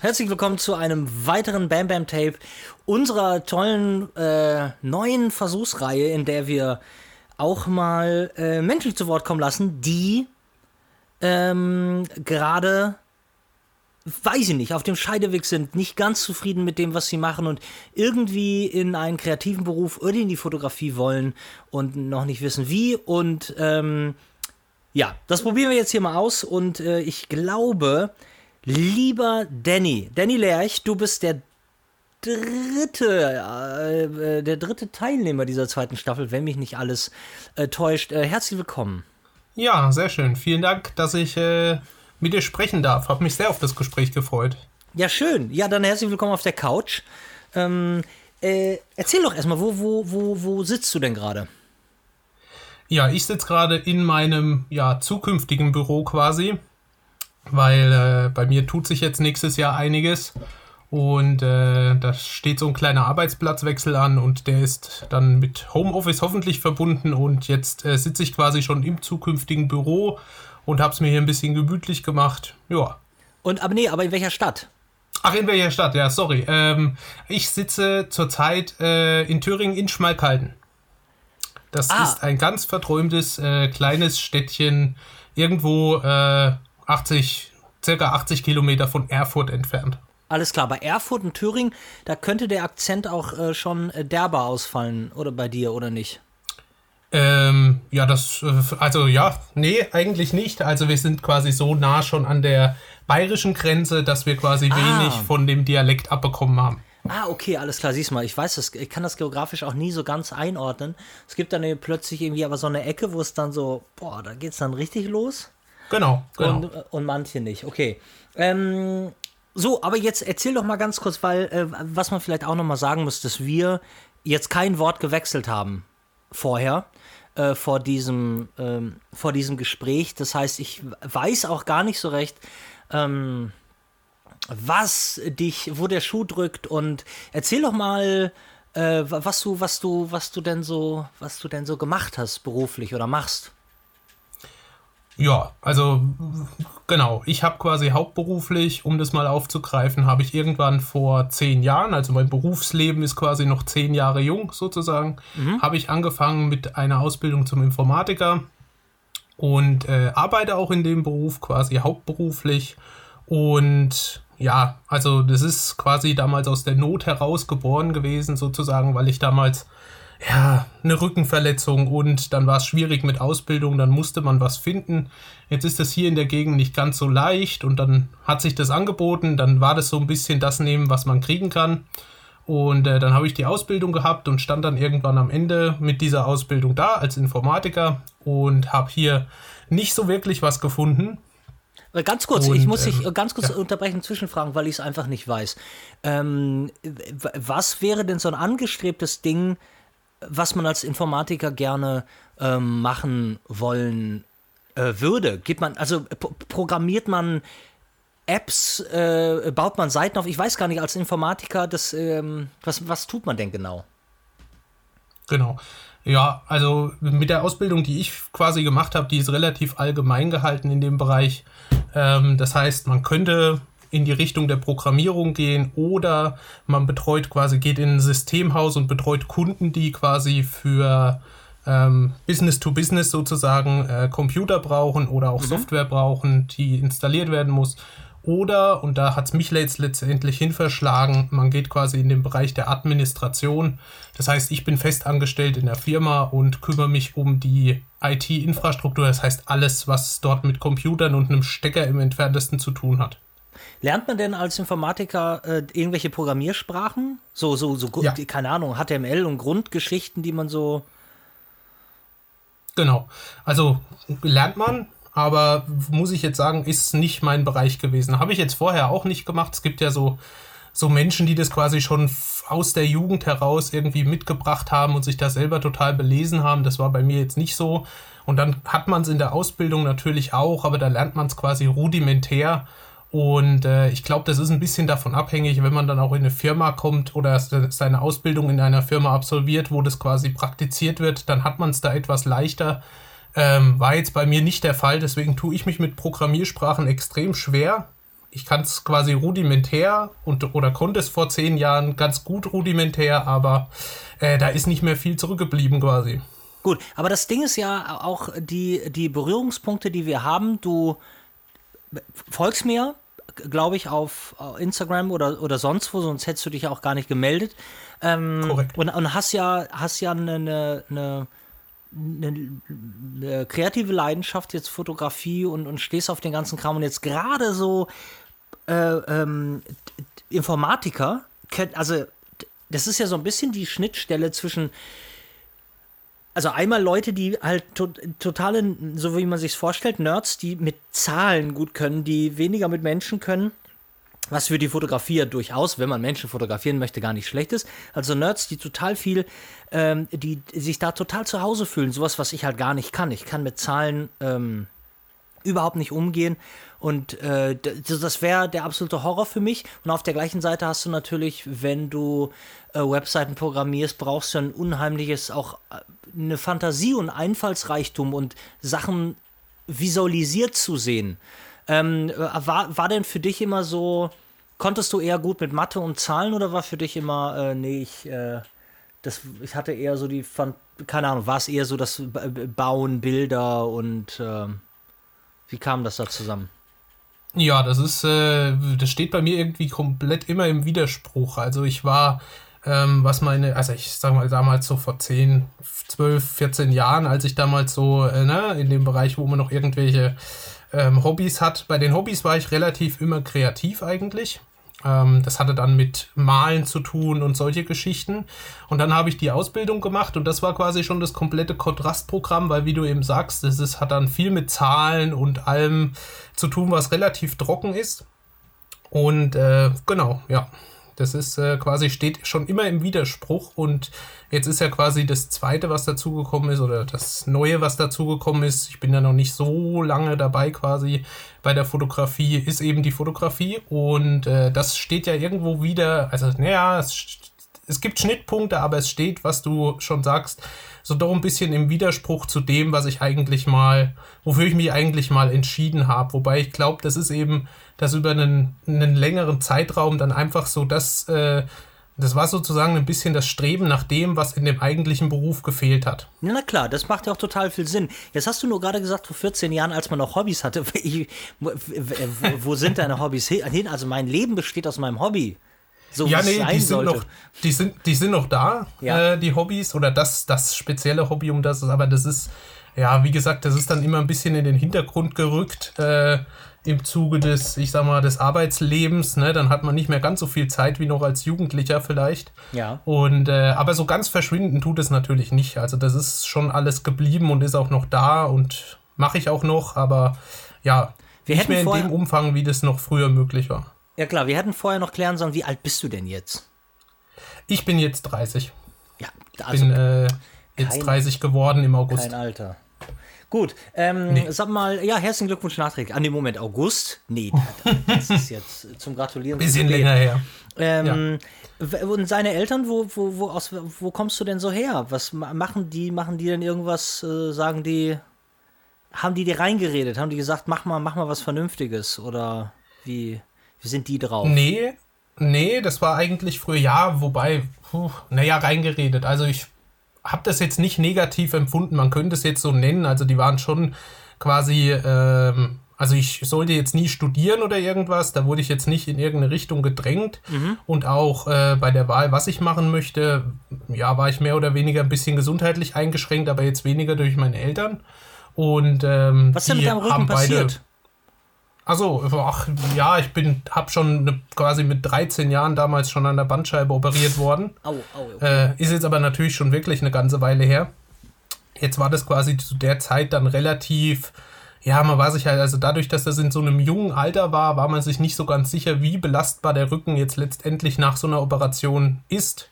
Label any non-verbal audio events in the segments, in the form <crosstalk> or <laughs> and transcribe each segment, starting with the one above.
Herzlich willkommen zu einem weiteren Bam Bam Tape unserer tollen äh, neuen Versuchsreihe, in der wir auch mal äh, Menschen zu Wort kommen lassen, die ähm, gerade, weiß ich nicht, auf dem Scheideweg sind, nicht ganz zufrieden mit dem, was sie machen und irgendwie in einen kreativen Beruf oder in die Fotografie wollen und noch nicht wissen wie. Und ähm, ja, das probieren wir jetzt hier mal aus und äh, ich glaube, Lieber Danny, Danny Lerch, du bist der dritte, äh, äh, der dritte Teilnehmer dieser zweiten Staffel, wenn mich nicht alles äh, täuscht. Äh, herzlich willkommen. Ja, sehr schön. Vielen Dank, dass ich äh, mit dir sprechen darf. Hab mich sehr auf das Gespräch gefreut. Ja, schön. Ja, dann herzlich willkommen auf der Couch. Ähm, äh, erzähl doch erstmal, wo, wo, wo, wo sitzt du denn gerade? Ja, ich sitze gerade in meinem ja, zukünftigen Büro quasi weil äh, bei mir tut sich jetzt nächstes Jahr einiges und äh, da steht so ein kleiner Arbeitsplatzwechsel an und der ist dann mit Homeoffice hoffentlich verbunden und jetzt äh, sitze ich quasi schon im zukünftigen Büro und habe es mir hier ein bisschen gemütlich gemacht. Ja. Und aber nee, aber in welcher Stadt? Ach, in welcher Stadt? Ja, sorry. Ähm, ich sitze zurzeit äh, in Thüringen in Schmalkalden. Das ah. ist ein ganz verträumtes äh, kleines Städtchen irgendwo äh, 80, circa 80 Kilometer von Erfurt entfernt. Alles klar, bei Erfurt und Thüringen, da könnte der Akzent auch äh, schon äh, derber ausfallen, oder bei dir, oder nicht? Ähm, ja, das, äh, also ja, nee, eigentlich nicht. Also wir sind quasi so nah schon an der bayerischen Grenze, dass wir quasi ah. wenig von dem Dialekt abbekommen haben. Ah, okay, alles klar, siehst mal, ich weiß das, ich kann das geografisch auch nie so ganz einordnen. Es gibt dann plötzlich irgendwie aber so eine Ecke, wo es dann so, boah, da geht's dann richtig los. Genau, genau. Und, und manche nicht, okay. Ähm, so, aber jetzt erzähl doch mal ganz kurz, weil äh, was man vielleicht auch noch mal sagen muss, dass wir jetzt kein Wort gewechselt haben vorher äh, vor diesem ähm, vor diesem Gespräch. Das heißt, ich weiß auch gar nicht so recht, ähm, was dich, wo der Schuh drückt und erzähl doch mal, äh, was du was du was du denn so was du denn so gemacht hast beruflich oder machst. Ja, also genau. Ich habe quasi hauptberuflich, um das mal aufzugreifen, habe ich irgendwann vor zehn Jahren, also mein Berufsleben ist quasi noch zehn Jahre jung sozusagen, mhm. habe ich angefangen mit einer Ausbildung zum Informatiker und äh, arbeite auch in dem Beruf quasi hauptberuflich. Und ja, also das ist quasi damals aus der Not heraus geboren gewesen sozusagen, weil ich damals ja, eine Rückenverletzung und dann war es schwierig mit Ausbildung, dann musste man was finden. Jetzt ist das hier in der Gegend nicht ganz so leicht und dann hat sich das angeboten, dann war das so ein bisschen das nehmen, was man kriegen kann. Und äh, dann habe ich die Ausbildung gehabt und stand dann irgendwann am Ende mit dieser Ausbildung da als Informatiker und habe hier nicht so wirklich was gefunden. Ganz kurz, und, ich muss dich ähm, ganz kurz ja. unterbrechen, zwischenfragen, weil ich es einfach nicht weiß. Ähm, was wäre denn so ein angestrebtes Ding, was man als Informatiker gerne ähm, machen wollen äh, würde? Gibt man, also programmiert man Apps, äh, baut man Seiten auf? Ich weiß gar nicht, als Informatiker, das, ähm, was, was tut man denn genau? Genau. Ja, also mit der Ausbildung, die ich quasi gemacht habe, die ist relativ allgemein gehalten in dem Bereich. Ähm, das heißt, man könnte in die Richtung der Programmierung gehen oder man betreut quasi, geht in ein Systemhaus und betreut Kunden, die quasi für ähm, Business to Business sozusagen äh, Computer brauchen oder auch mhm. Software brauchen, die installiert werden muss. Oder, und da hat es mich jetzt letztendlich hin verschlagen, man geht quasi in den Bereich der Administration. Das heißt, ich bin fest angestellt in der Firma und kümmere mich um die IT-Infrastruktur. Das heißt, alles, was dort mit Computern und einem Stecker im entferntesten zu tun hat. Lernt man denn als Informatiker äh, irgendwelche Programmiersprachen? So, so, so, ja. keine Ahnung, HTML und Grundgeschichten, die man so. Genau. Also lernt man, aber muss ich jetzt sagen, ist nicht mein Bereich gewesen. Habe ich jetzt vorher auch nicht gemacht. Es gibt ja so, so Menschen, die das quasi schon aus der Jugend heraus irgendwie mitgebracht haben und sich da selber total belesen haben. Das war bei mir jetzt nicht so. Und dann hat man es in der Ausbildung natürlich auch, aber da lernt man es quasi rudimentär. Und äh, ich glaube, das ist ein bisschen davon abhängig, wenn man dann auch in eine Firma kommt oder seine Ausbildung in einer Firma absolviert, wo das quasi praktiziert wird, dann hat man es da etwas leichter. Ähm, war jetzt bei mir nicht der Fall, deswegen tue ich mich mit Programmiersprachen extrem schwer. ich kann es quasi rudimentär und oder konnte es vor zehn Jahren ganz gut rudimentär, aber äh, da ist nicht mehr viel zurückgeblieben quasi. Gut, aber das Ding ist ja auch die, die Berührungspunkte, die wir haben. Du folgst mir, glaube ich, auf Instagram oder, oder sonst wo, sonst hättest du dich auch gar nicht gemeldet. Ähm, Korrekt. Und, und hast ja, hast ja eine, eine, eine eine, kreative Leidenschaft, jetzt Fotografie und, und stehst auf den ganzen Kram und jetzt gerade so äh, ähm, Informatiker, also das ist ja so ein bisschen die Schnittstelle zwischen also einmal Leute, die halt to totale, so wie man sich vorstellt, Nerds, die mit Zahlen gut können, die weniger mit Menschen können. Was für die Fotografie durchaus, wenn man Menschen fotografieren möchte, gar nicht schlecht ist. Also Nerds, die total viel, ähm, die sich da total zu Hause fühlen. Sowas, was ich halt gar nicht kann. Ich kann mit Zahlen ähm, überhaupt nicht umgehen. Und äh, das wäre der absolute Horror für mich. Und auf der gleichen Seite hast du natürlich, wenn du äh, Webseiten programmierst, brauchst du ein unheimliches, auch äh, eine Fantasie und Einfallsreichtum und Sachen visualisiert zu sehen. Ähm, äh, war, war denn für dich immer so, konntest du eher gut mit Mathe und Zahlen oder war für dich immer, äh, nee, ich, äh, das, ich hatte eher so die, keine Ahnung, war es eher so das Bauen, Bilder und ähm, wie kam das da zusammen? Ja, das ist, äh, das steht bei mir irgendwie komplett immer im Widerspruch. Also ich war, ähm, was meine, also ich sag mal damals so vor 10, 12, 14 Jahren, als ich damals so, äh, ne, in dem Bereich, wo man noch irgendwelche ähm, Hobbys hat. Bei den Hobbys war ich relativ immer kreativ eigentlich. Ähm, das hatte dann mit Malen zu tun und solche Geschichten. Und dann habe ich die Ausbildung gemacht und das war quasi schon das komplette Kontrastprogramm, weil wie du eben sagst, es ist, hat dann viel mit Zahlen und allem zu tun, was relativ trocken ist. Und äh, genau, ja. Das ist äh, quasi, steht schon immer im Widerspruch und jetzt ist ja quasi das zweite, was dazugekommen ist oder das neue, was dazugekommen ist. Ich bin ja noch nicht so lange dabei quasi bei der Fotografie, ist eben die Fotografie und äh, das steht ja irgendwo wieder, also naja, es, es gibt Schnittpunkte, aber es steht, was du schon sagst, so doch ein bisschen im Widerspruch zu dem, was ich eigentlich mal, wofür ich mich eigentlich mal entschieden habe. Wobei ich glaube, das ist eben, dass über einen, einen längeren Zeitraum dann einfach so das, äh, das war sozusagen ein bisschen das Streben nach dem, was in dem eigentlichen Beruf gefehlt hat. Na klar, das macht ja auch total viel Sinn. Jetzt hast du nur gerade gesagt, vor 14 Jahren, als man noch Hobbys hatte, <laughs> ich, wo, wo sind deine Hobbys hin? Also mein Leben besteht aus meinem Hobby. So ja, nee, die sind, noch, die, sind, die sind noch da, ja. äh, die Hobbys, oder das, das spezielle Hobby, um das ist, aber das ist, ja, wie gesagt, das ist dann immer ein bisschen in den Hintergrund gerückt äh, im Zuge des, ich sag mal, des Arbeitslebens. Ne? Dann hat man nicht mehr ganz so viel Zeit wie noch als Jugendlicher vielleicht. Ja. Und, äh, aber so ganz verschwinden tut es natürlich nicht. Also das ist schon alles geblieben und ist auch noch da und mache ich auch noch, aber ja, Wir nicht mehr in dem Umfang, wie das noch früher möglich war. Ja klar, wir hätten vorher noch klären sollen, wie alt bist du denn jetzt? Ich bin jetzt 30. Ja, also bin äh, jetzt kein, 30 geworden im August. Kein Alter. Gut, ähm, nee. sag mal, ja, herzlichen Glückwunsch nachträglich. An dem Moment August? Nee, <laughs> das ist jetzt zum Gratulieren. Bisschen länger her. Ähm, ja. Und seine Eltern, wo, wo, wo, aus, wo kommst du denn so her? Was machen die? Machen die denn irgendwas? Äh, sagen die, haben die dir reingeredet? Haben die gesagt, mach mal, mach mal was Vernünftiges? Oder wie? Sind die drauf? Nee, nee, das war eigentlich früher, ja, wobei, naja, reingeredet. Also ich habe das jetzt nicht negativ empfunden, man könnte es jetzt so nennen. Also die waren schon quasi, ähm, also ich sollte jetzt nie studieren oder irgendwas, da wurde ich jetzt nicht in irgendeine Richtung gedrängt. Mhm. Und auch äh, bei der Wahl, was ich machen möchte, ja, war ich mehr oder weniger ein bisschen gesundheitlich eingeschränkt, aber jetzt weniger durch meine Eltern. Und ähm, was ist denn mit deinem Rücken passiert? Also, ach ja, ich bin, hab schon ne, quasi mit 13 Jahren damals schon an der Bandscheibe operiert worden. Au, au, okay. äh, ist jetzt aber natürlich schon wirklich eine ganze Weile her. Jetzt war das quasi zu der Zeit dann relativ, ja, man war sich halt, also dadurch, dass das in so einem jungen Alter war, war man sich nicht so ganz sicher, wie belastbar der Rücken jetzt letztendlich nach so einer Operation ist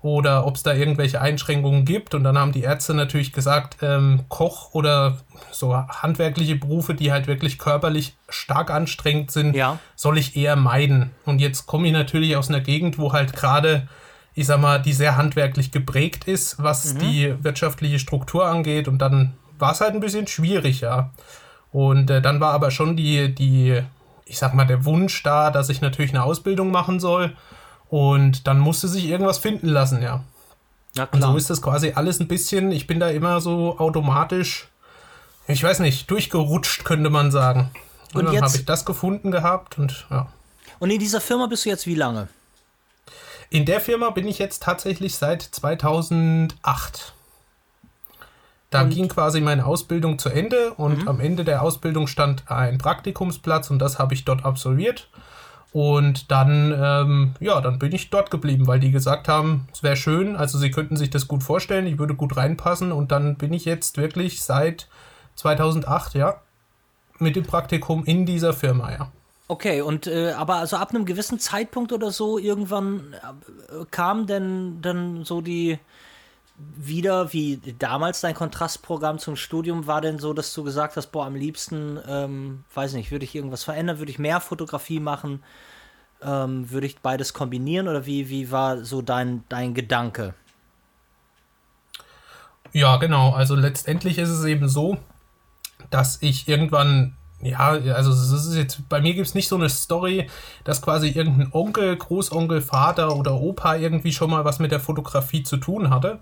oder ob es da irgendwelche Einschränkungen gibt. Und dann haben die Ärzte natürlich gesagt, ähm, Koch oder so handwerkliche Berufe, die halt wirklich körperlich stark anstrengend sind, ja. soll ich eher meiden. Und jetzt komme ich natürlich aus einer Gegend, wo halt gerade, ich sag mal, die sehr handwerklich geprägt ist, was mhm. die wirtschaftliche Struktur angeht. Und dann war es halt ein bisschen schwierig, ja. Und äh, dann war aber schon die, die ich sag mal, der Wunsch da, dass ich natürlich eine Ausbildung machen soll. Und dann musste sich irgendwas finden lassen, ja. Ja, klar. Und so ist das quasi alles ein bisschen, ich bin da immer so automatisch, ich weiß nicht, durchgerutscht, könnte man sagen. Und, und dann habe ich das gefunden gehabt und ja. Und in dieser Firma bist du jetzt wie lange? In der Firma bin ich jetzt tatsächlich seit 2008. Da und? ging quasi meine Ausbildung zu Ende und mhm. am Ende der Ausbildung stand ein Praktikumsplatz und das habe ich dort absolviert. Und dann, ähm, ja, dann bin ich dort geblieben, weil die gesagt haben, es wäre schön, also sie könnten sich das gut vorstellen, ich würde gut reinpassen und dann bin ich jetzt wirklich seit 2008, ja, mit dem Praktikum in dieser Firma, ja. Okay, und äh, aber also ab einem gewissen Zeitpunkt oder so irgendwann äh, kam denn dann so die wieder, wie damals dein Kontrastprogramm zum Studium war denn so, dass du gesagt hast, boah, am liebsten, ähm, weiß nicht, würde ich irgendwas verändern, würde ich mehr Fotografie machen, ähm, würde ich beides kombinieren oder wie, wie war so dein, dein Gedanke? Ja, genau. Also letztendlich ist es eben so, dass ich irgendwann ja, also es ist jetzt, bei mir gibt es nicht so eine Story, dass quasi irgendein Onkel, Großonkel, Vater oder Opa irgendwie schon mal was mit der Fotografie zu tun hatte.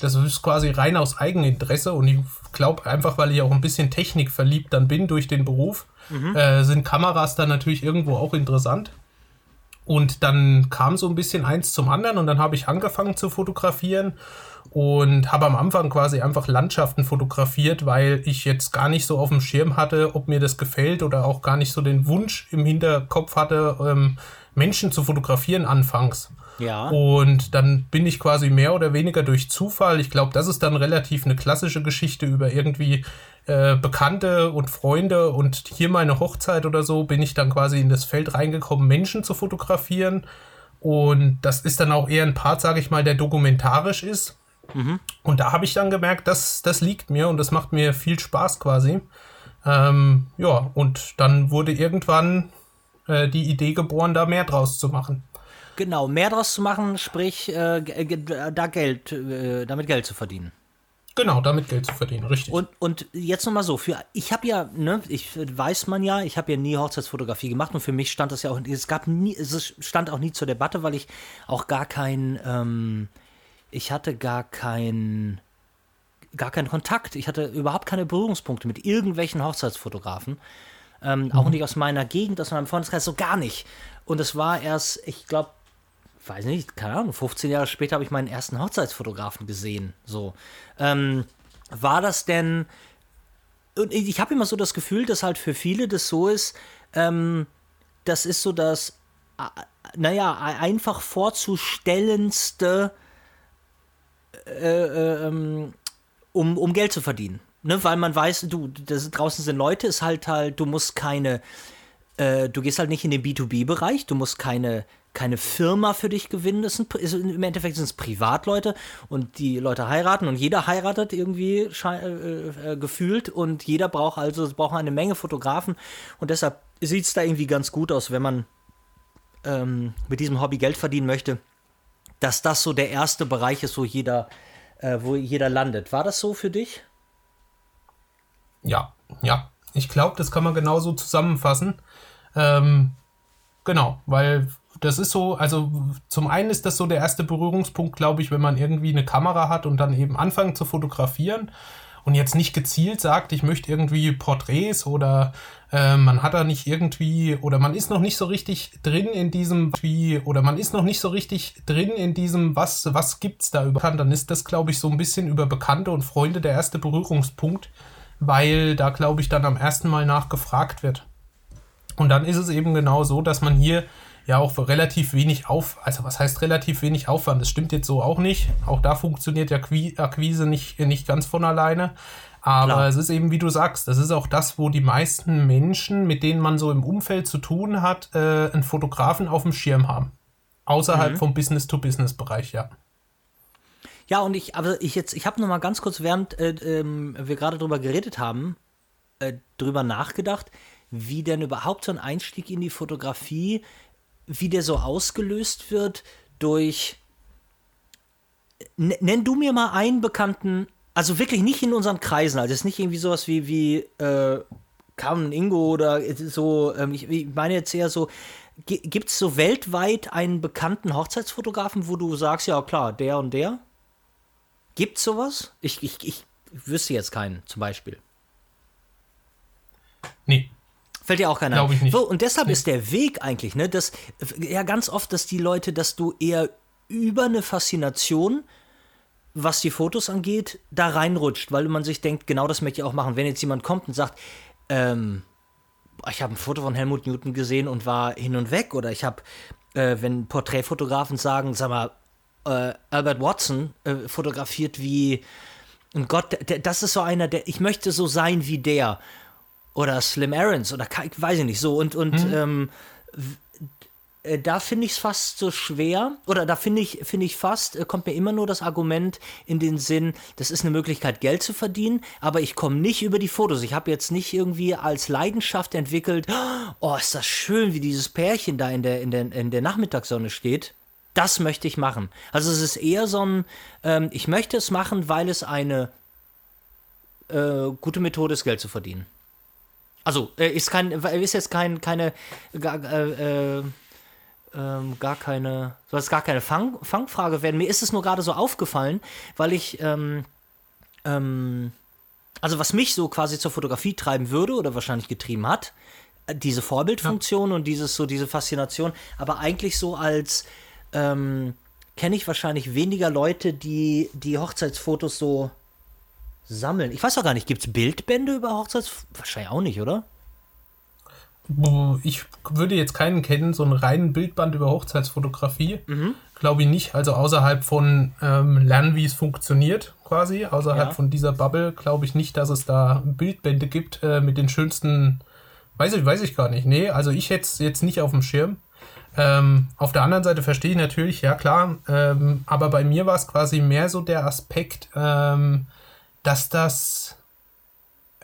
Das ist quasi rein aus Eigeninteresse und ich glaube einfach, weil ich auch ein bisschen Technik verliebt dann bin durch den Beruf, mhm. äh, sind Kameras dann natürlich irgendwo auch interessant. Und dann kam so ein bisschen eins zum anderen und dann habe ich angefangen zu fotografieren und habe am Anfang quasi einfach Landschaften fotografiert, weil ich jetzt gar nicht so auf dem Schirm hatte, ob mir das gefällt oder auch gar nicht so den Wunsch im Hinterkopf hatte, ähm, Menschen zu fotografieren anfangs. Ja. Und dann bin ich quasi mehr oder weniger durch Zufall, ich glaube, das ist dann relativ eine klassische Geschichte über irgendwie äh, Bekannte und Freunde und hier meine Hochzeit oder so, bin ich dann quasi in das Feld reingekommen, Menschen zu fotografieren. Und das ist dann auch eher ein Part, sage ich mal, der dokumentarisch ist. Mhm. Und da habe ich dann gemerkt, dass das liegt mir und das macht mir viel Spaß quasi. Ähm, ja, und dann wurde irgendwann äh, die Idee geboren, da mehr draus zu machen. Genau, mehr draus zu machen, sprich, äh, da Geld, äh, damit Geld zu verdienen. Genau, damit Geld zu verdienen, richtig. Und, und jetzt nochmal so, für ich habe ja, ne, ich weiß man ja, ich habe ja nie Hochzeitsfotografie gemacht und für mich stand das ja auch, es gab nie, es stand auch nie zur Debatte, weil ich auch gar kein, ähm, ich hatte gar kein, gar keinen Kontakt. Ich hatte überhaupt keine Berührungspunkte mit irgendwelchen Hochzeitsfotografen. Ähm, mhm. Auch nicht aus meiner Gegend, aus meinem Freundeskreis, so gar nicht. Und es war erst, ich glaube, weiß nicht, keine Ahnung, 15 Jahre später habe ich meinen ersten Hochzeitsfotografen gesehen. So. Ähm, war das denn. Und ich habe immer so das Gefühl, dass halt für viele das so ist, ähm, das ist so das, naja, einfach vorzustellendste äh, äh, ähm, um, um Geld zu verdienen. Ne? Weil man weiß, du, das, draußen sind Leute, ist halt halt, du musst keine, äh, du gehst halt nicht in den B2B-Bereich, du musst keine, keine Firma für dich gewinnen. Das sind, ist, Im Endeffekt sind es Privatleute und die Leute heiraten und jeder heiratet irgendwie äh, äh, gefühlt und jeder braucht also braucht eine Menge Fotografen und deshalb sieht es da irgendwie ganz gut aus, wenn man ähm, mit diesem Hobby Geld verdienen möchte dass das so der erste Bereich ist, wo jeder, äh, wo jeder landet. War das so für dich? Ja, ja. Ich glaube, das kann man genauso zusammenfassen. Ähm, genau, weil das ist so, also zum einen ist das so der erste Berührungspunkt, glaube ich, wenn man irgendwie eine Kamera hat und dann eben anfangen zu fotografieren und jetzt nicht gezielt sagt, ich möchte irgendwie Porträts oder äh, man hat da nicht irgendwie oder man ist noch nicht so richtig drin in diesem wie oder man ist noch nicht so richtig drin in diesem was was gibt's da über dann ist das glaube ich so ein bisschen über Bekannte und Freunde der erste Berührungspunkt, weil da glaube ich dann am ersten Mal nachgefragt wird. Und dann ist es eben genau so, dass man hier ja auch relativ wenig auf, also was heißt relativ wenig Aufwand? Das stimmt jetzt so auch nicht. Auch da funktioniert ja Akquise nicht, nicht ganz von alleine. Aber Klar. es ist eben, wie du sagst, das ist auch das, wo die meisten Menschen, mit denen man so im Umfeld zu tun hat, äh, einen Fotografen auf dem Schirm haben. Außerhalb mhm. vom Business-to-Business-Bereich, ja. Ja, und ich, aber ich jetzt, ich habe noch mal ganz kurz, während äh, ähm, wir gerade drüber geredet haben, äh, drüber nachgedacht, wie denn überhaupt so ein Einstieg in die Fotografie wie der so ausgelöst wird durch. Nenn du mir mal einen bekannten, also wirklich nicht in unseren Kreisen, also es ist nicht irgendwie sowas wie, wie äh, Carmen Ingo oder so, ähm, ich, ich meine jetzt eher so, gibt es so weltweit einen bekannten Hochzeitsfotografen, wo du sagst, ja klar, der und der? Gibt's sowas? Ich, ich, ich wüsste jetzt keinen, zum Beispiel. Nee. Fällt dir auch keiner Glaube ich nicht. So, und deshalb nee. ist der Weg eigentlich, ne, dass ja ganz oft, dass die Leute, dass du eher über eine Faszination, was die Fotos angeht, da reinrutscht, weil man sich denkt, genau das möchte ich auch machen. Wenn jetzt jemand kommt und sagt, ähm, ich habe ein Foto von Helmut Newton gesehen und war hin und weg, oder ich habe, äh, wenn Porträtfotografen sagen, sag mal, äh, Albert Watson äh, fotografiert wie ein Gott, der, das ist so einer, der, ich möchte so sein wie der. Oder Slim Aarons oder weiß ich nicht so. Und, und mhm. ähm, äh, da finde ich es fast so schwer, oder da finde ich, finde ich fast, äh, kommt mir immer nur das Argument in den Sinn, das ist eine Möglichkeit, Geld zu verdienen, aber ich komme nicht über die Fotos. Ich habe jetzt nicht irgendwie als Leidenschaft entwickelt, oh, ist das schön, wie dieses Pärchen da in der, in der, in der Nachmittagssonne steht. Das möchte ich machen. Also es ist eher so ein, ähm, ich möchte es machen, weil es eine äh, gute Methode ist, Geld zu verdienen. Also, äh, ist kein, ist jetzt kein, keine, gar, äh, äh, ähm, gar keine, soll gar keine Fang, Fangfrage werden. Mir ist es nur gerade so aufgefallen, weil ich, ähm, ähm, also was mich so quasi zur Fotografie treiben würde oder wahrscheinlich getrieben hat, äh, diese Vorbildfunktion ja. und dieses so diese Faszination, aber eigentlich so als ähm, kenne ich wahrscheinlich weniger Leute, die die Hochzeitsfotos so sammeln. Ich weiß auch gar nicht, gibt es Bildbände über Hochzeits? Wahrscheinlich auch nicht, oder? Ich würde jetzt keinen kennen, so einen reinen Bildband über Hochzeitsfotografie. Mhm. Glaube ich nicht. Also außerhalb von ähm, Lernen, wie es funktioniert, quasi. Außerhalb ja. von dieser Bubble glaube ich nicht, dass es da Bildbände gibt äh, mit den schönsten. Weiß ich, weiß ich gar nicht. Nee, also ich hätte es jetzt nicht auf dem Schirm. Ähm, auf der anderen Seite verstehe ich natürlich, ja klar, ähm, aber bei mir war es quasi mehr so der Aspekt, ähm, dass das,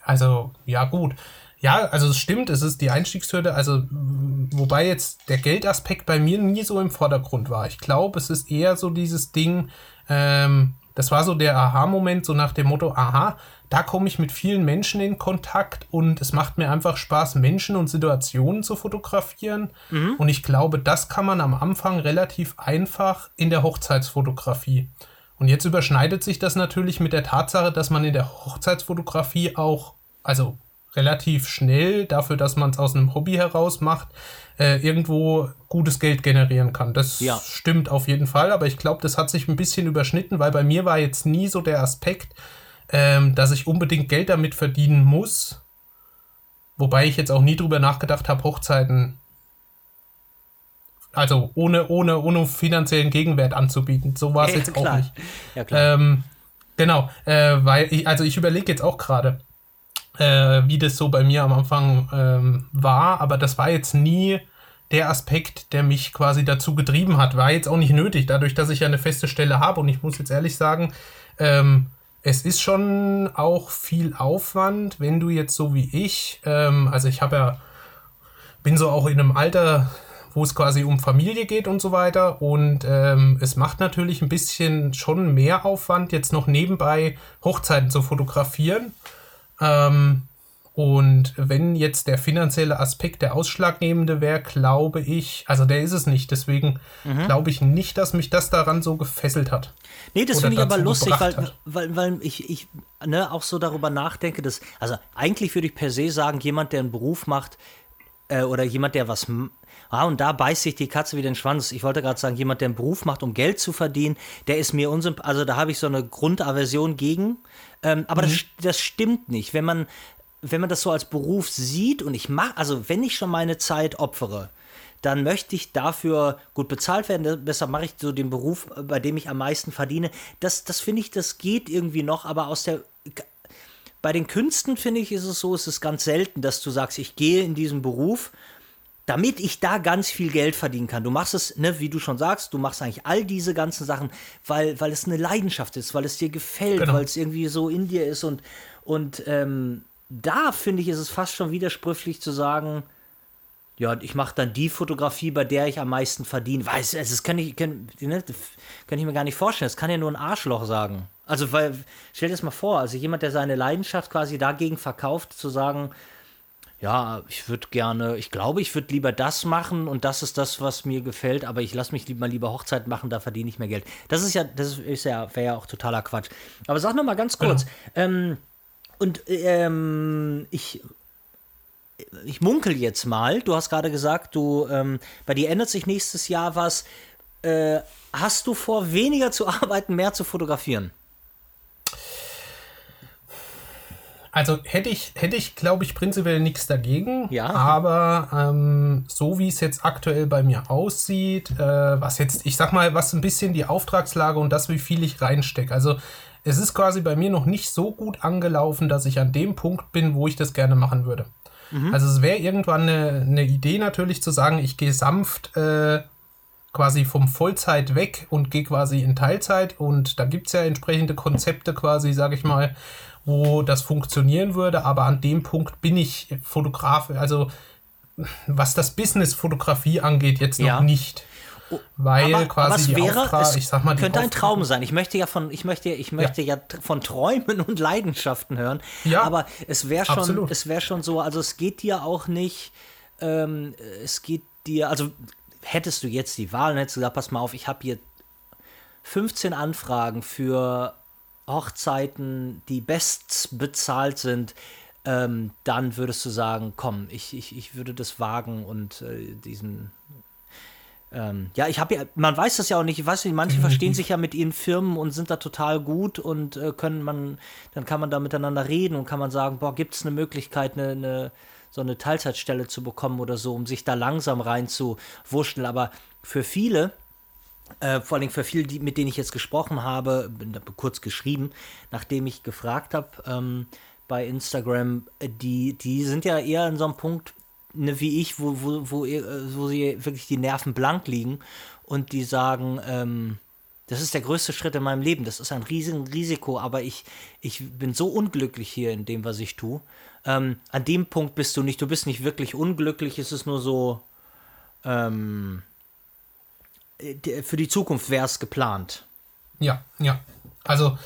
also ja gut, ja, also es stimmt, es ist die Einstiegshürde, also wobei jetzt der Geldaspekt bei mir nie so im Vordergrund war. Ich glaube, es ist eher so dieses Ding, ähm, das war so der Aha-Moment, so nach dem Motto, aha, da komme ich mit vielen Menschen in Kontakt und es macht mir einfach Spaß, Menschen und Situationen zu fotografieren. Mhm. Und ich glaube, das kann man am Anfang relativ einfach in der Hochzeitsfotografie. Und jetzt überschneidet sich das natürlich mit der Tatsache, dass man in der Hochzeitsfotografie auch, also relativ schnell, dafür, dass man es aus einem Hobby heraus macht, äh, irgendwo gutes Geld generieren kann. Das ja. stimmt auf jeden Fall, aber ich glaube, das hat sich ein bisschen überschnitten, weil bei mir war jetzt nie so der Aspekt, ähm, dass ich unbedingt Geld damit verdienen muss. Wobei ich jetzt auch nie drüber nachgedacht habe, Hochzeiten, also ohne, ohne, ohne finanziellen Gegenwert anzubieten. So war es ja, jetzt klar. auch nicht. Ja, klar. Ähm, genau, äh, weil ich, also ich überlege jetzt auch gerade, äh, wie das so bei mir am Anfang ähm, war, aber das war jetzt nie der Aspekt, der mich quasi dazu getrieben hat. War jetzt auch nicht nötig, dadurch, dass ich ja eine feste Stelle habe und ich muss jetzt ehrlich sagen, ähm, es ist schon auch viel Aufwand, wenn du jetzt so wie ich, ähm, also ich habe ja, bin so auch in einem Alter, wo es quasi um Familie geht und so weiter. Und ähm, es macht natürlich ein bisschen schon mehr Aufwand, jetzt noch nebenbei Hochzeiten zu fotografieren. Ähm, und wenn jetzt der finanzielle Aspekt der ausschlaggebende wäre, glaube ich, also der ist es nicht, deswegen mhm. glaube ich nicht, dass mich das daran so gefesselt hat. Nee, das finde ich aber lustig, weil, weil, weil ich, ich ne, auch so darüber nachdenke, dass, also eigentlich würde ich per se sagen, jemand, der einen Beruf macht, äh, oder jemand, der was. Ah, und da beißt sich die Katze wie den Schwanz. Ich wollte gerade sagen, jemand, der einen Beruf macht, um Geld zu verdienen, der ist mir unsympathisch. Also da habe ich so eine Grundaversion gegen. Ähm, aber mhm. das, das stimmt nicht. Wenn man wenn man das so als Beruf sieht und ich mache, also wenn ich schon meine Zeit opfere, dann möchte ich dafür gut bezahlt werden. Deshalb mache ich so den Beruf, bei dem ich am meisten verdiene. Das, das finde ich, das geht irgendwie noch, aber aus der. Bei den Künsten finde ich, ist es so, es ist ganz selten, dass du sagst, ich gehe in diesen Beruf, damit ich da ganz viel Geld verdienen kann. Du machst es, ne, wie du schon sagst, du machst eigentlich all diese ganzen Sachen, weil, weil es eine Leidenschaft ist, weil es dir gefällt, genau. weil es irgendwie so in dir ist und, und ähm, da finde ich, ist es fast schon widersprüchlich zu sagen, ja, ich mache dann die Fotografie, bei der ich am meisten verdiene. Weiß, also das kann ich, kann, ne, kann ich mir gar nicht vorstellen. Das kann ja nur ein Arschloch sagen. Also, weil, stell dir das mal vor, also jemand, der seine Leidenschaft quasi dagegen verkauft, zu sagen, ja, ich würde gerne, ich glaube, ich würde lieber das machen und das ist das, was mir gefällt, aber ich lasse mich lieber, lieber Hochzeit machen, da verdiene ich mehr Geld. Das ist ja, das ist ja, wäre ja auch totaler Quatsch. Aber sag noch mal ganz kurz, ja. ähm, und ähm, ich ich munkel jetzt mal. Du hast gerade gesagt, du ähm, bei dir ändert sich nächstes Jahr was. Äh, hast du vor, weniger zu <laughs> arbeiten, mehr zu fotografieren? Also hätte ich, hätte ich, glaube ich, prinzipiell nichts dagegen. Ja. Aber ähm, so wie es jetzt aktuell bei mir aussieht, äh, was jetzt, ich sag mal, was ein bisschen die Auftragslage und das, wie viel ich reinstecke. Also es ist quasi bei mir noch nicht so gut angelaufen, dass ich an dem Punkt bin, wo ich das gerne machen würde. Mhm. Also es wäre irgendwann eine, eine, Idee natürlich zu sagen, ich gehe sanft äh, quasi vom Vollzeit weg und gehe quasi in Teilzeit und da gibt es ja entsprechende Konzepte quasi, sage ich mal, wo das funktionieren würde, aber an dem Punkt bin ich Fotograf, also was das Business-Fotografie angeht, jetzt noch ja. nicht. Weil aber, quasi aber wäre, Auftrag, ich sag mal, könnte ein Traum sein. Ich möchte ja von, ich möchte, ich möchte ja, ja von Träumen und Leidenschaften hören. Ja, aber es wäre schon, absolut. es wäre schon so. Also es geht dir auch nicht. Ähm, es geht dir, also hättest du jetzt die Wahl und hättest gesagt, pass mal auf, ich habe hier 15 Anfragen für Hochzeiten, die best bezahlt sind, ähm, dann würdest du sagen, komm, ich, ich, ich würde das wagen und äh, diesen. Ähm, ja, ich habe ja, man weiß das ja auch nicht, ich weiß nicht, manche verstehen <laughs> sich ja mit ihren Firmen und sind da total gut und äh, können man, dann kann man da miteinander reden und kann man sagen, boah, gibt es eine Möglichkeit, eine, eine, so eine Teilzeitstelle zu bekommen oder so, um sich da langsam rein zu wurschteln. Aber für viele, äh, vor allem für viele, die, mit denen ich jetzt gesprochen habe, bin kurz geschrieben, nachdem ich gefragt habe ähm, bei Instagram, äh, die, die sind ja eher an so einem Punkt, ne, wie ich, wo, wo, wo, äh, wo sie wirklich die Nerven blank liegen und die sagen, ähm, das ist der größte Schritt in meinem Leben, das ist ein riesiges Risiko, aber ich, ich bin so unglücklich hier in dem, was ich tue. Ähm, an dem Punkt bist du nicht, du bist nicht wirklich unglücklich, es ist nur so, ähm, äh, für die Zukunft wäre es geplant. Ja, ja. Also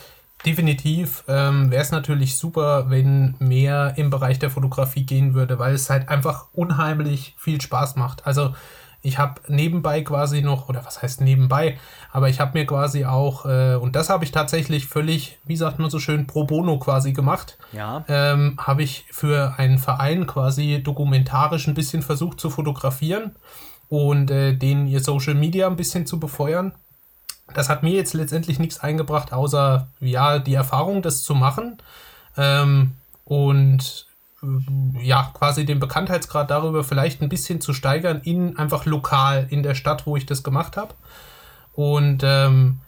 definitiv ähm, wäre es natürlich super, wenn mehr im Bereich der Fotografie gehen würde, weil es halt einfach unheimlich viel Spaß macht. Also ich habe nebenbei quasi noch, oder was heißt nebenbei, aber ich habe mir quasi auch, äh, und das habe ich tatsächlich völlig, wie sagt man so schön, pro bono quasi gemacht. Ja. Ähm, habe ich für einen Verein quasi dokumentarisch ein bisschen versucht zu fotografieren und äh, denen ihr Social Media ein bisschen zu befeuern. Das hat mir jetzt letztendlich nichts eingebracht, außer ja, die Erfahrung, das zu machen. Ähm, und äh, ja, quasi den Bekanntheitsgrad darüber vielleicht ein bisschen zu steigern in einfach lokal in der Stadt, wo ich das gemacht habe. Und ähm,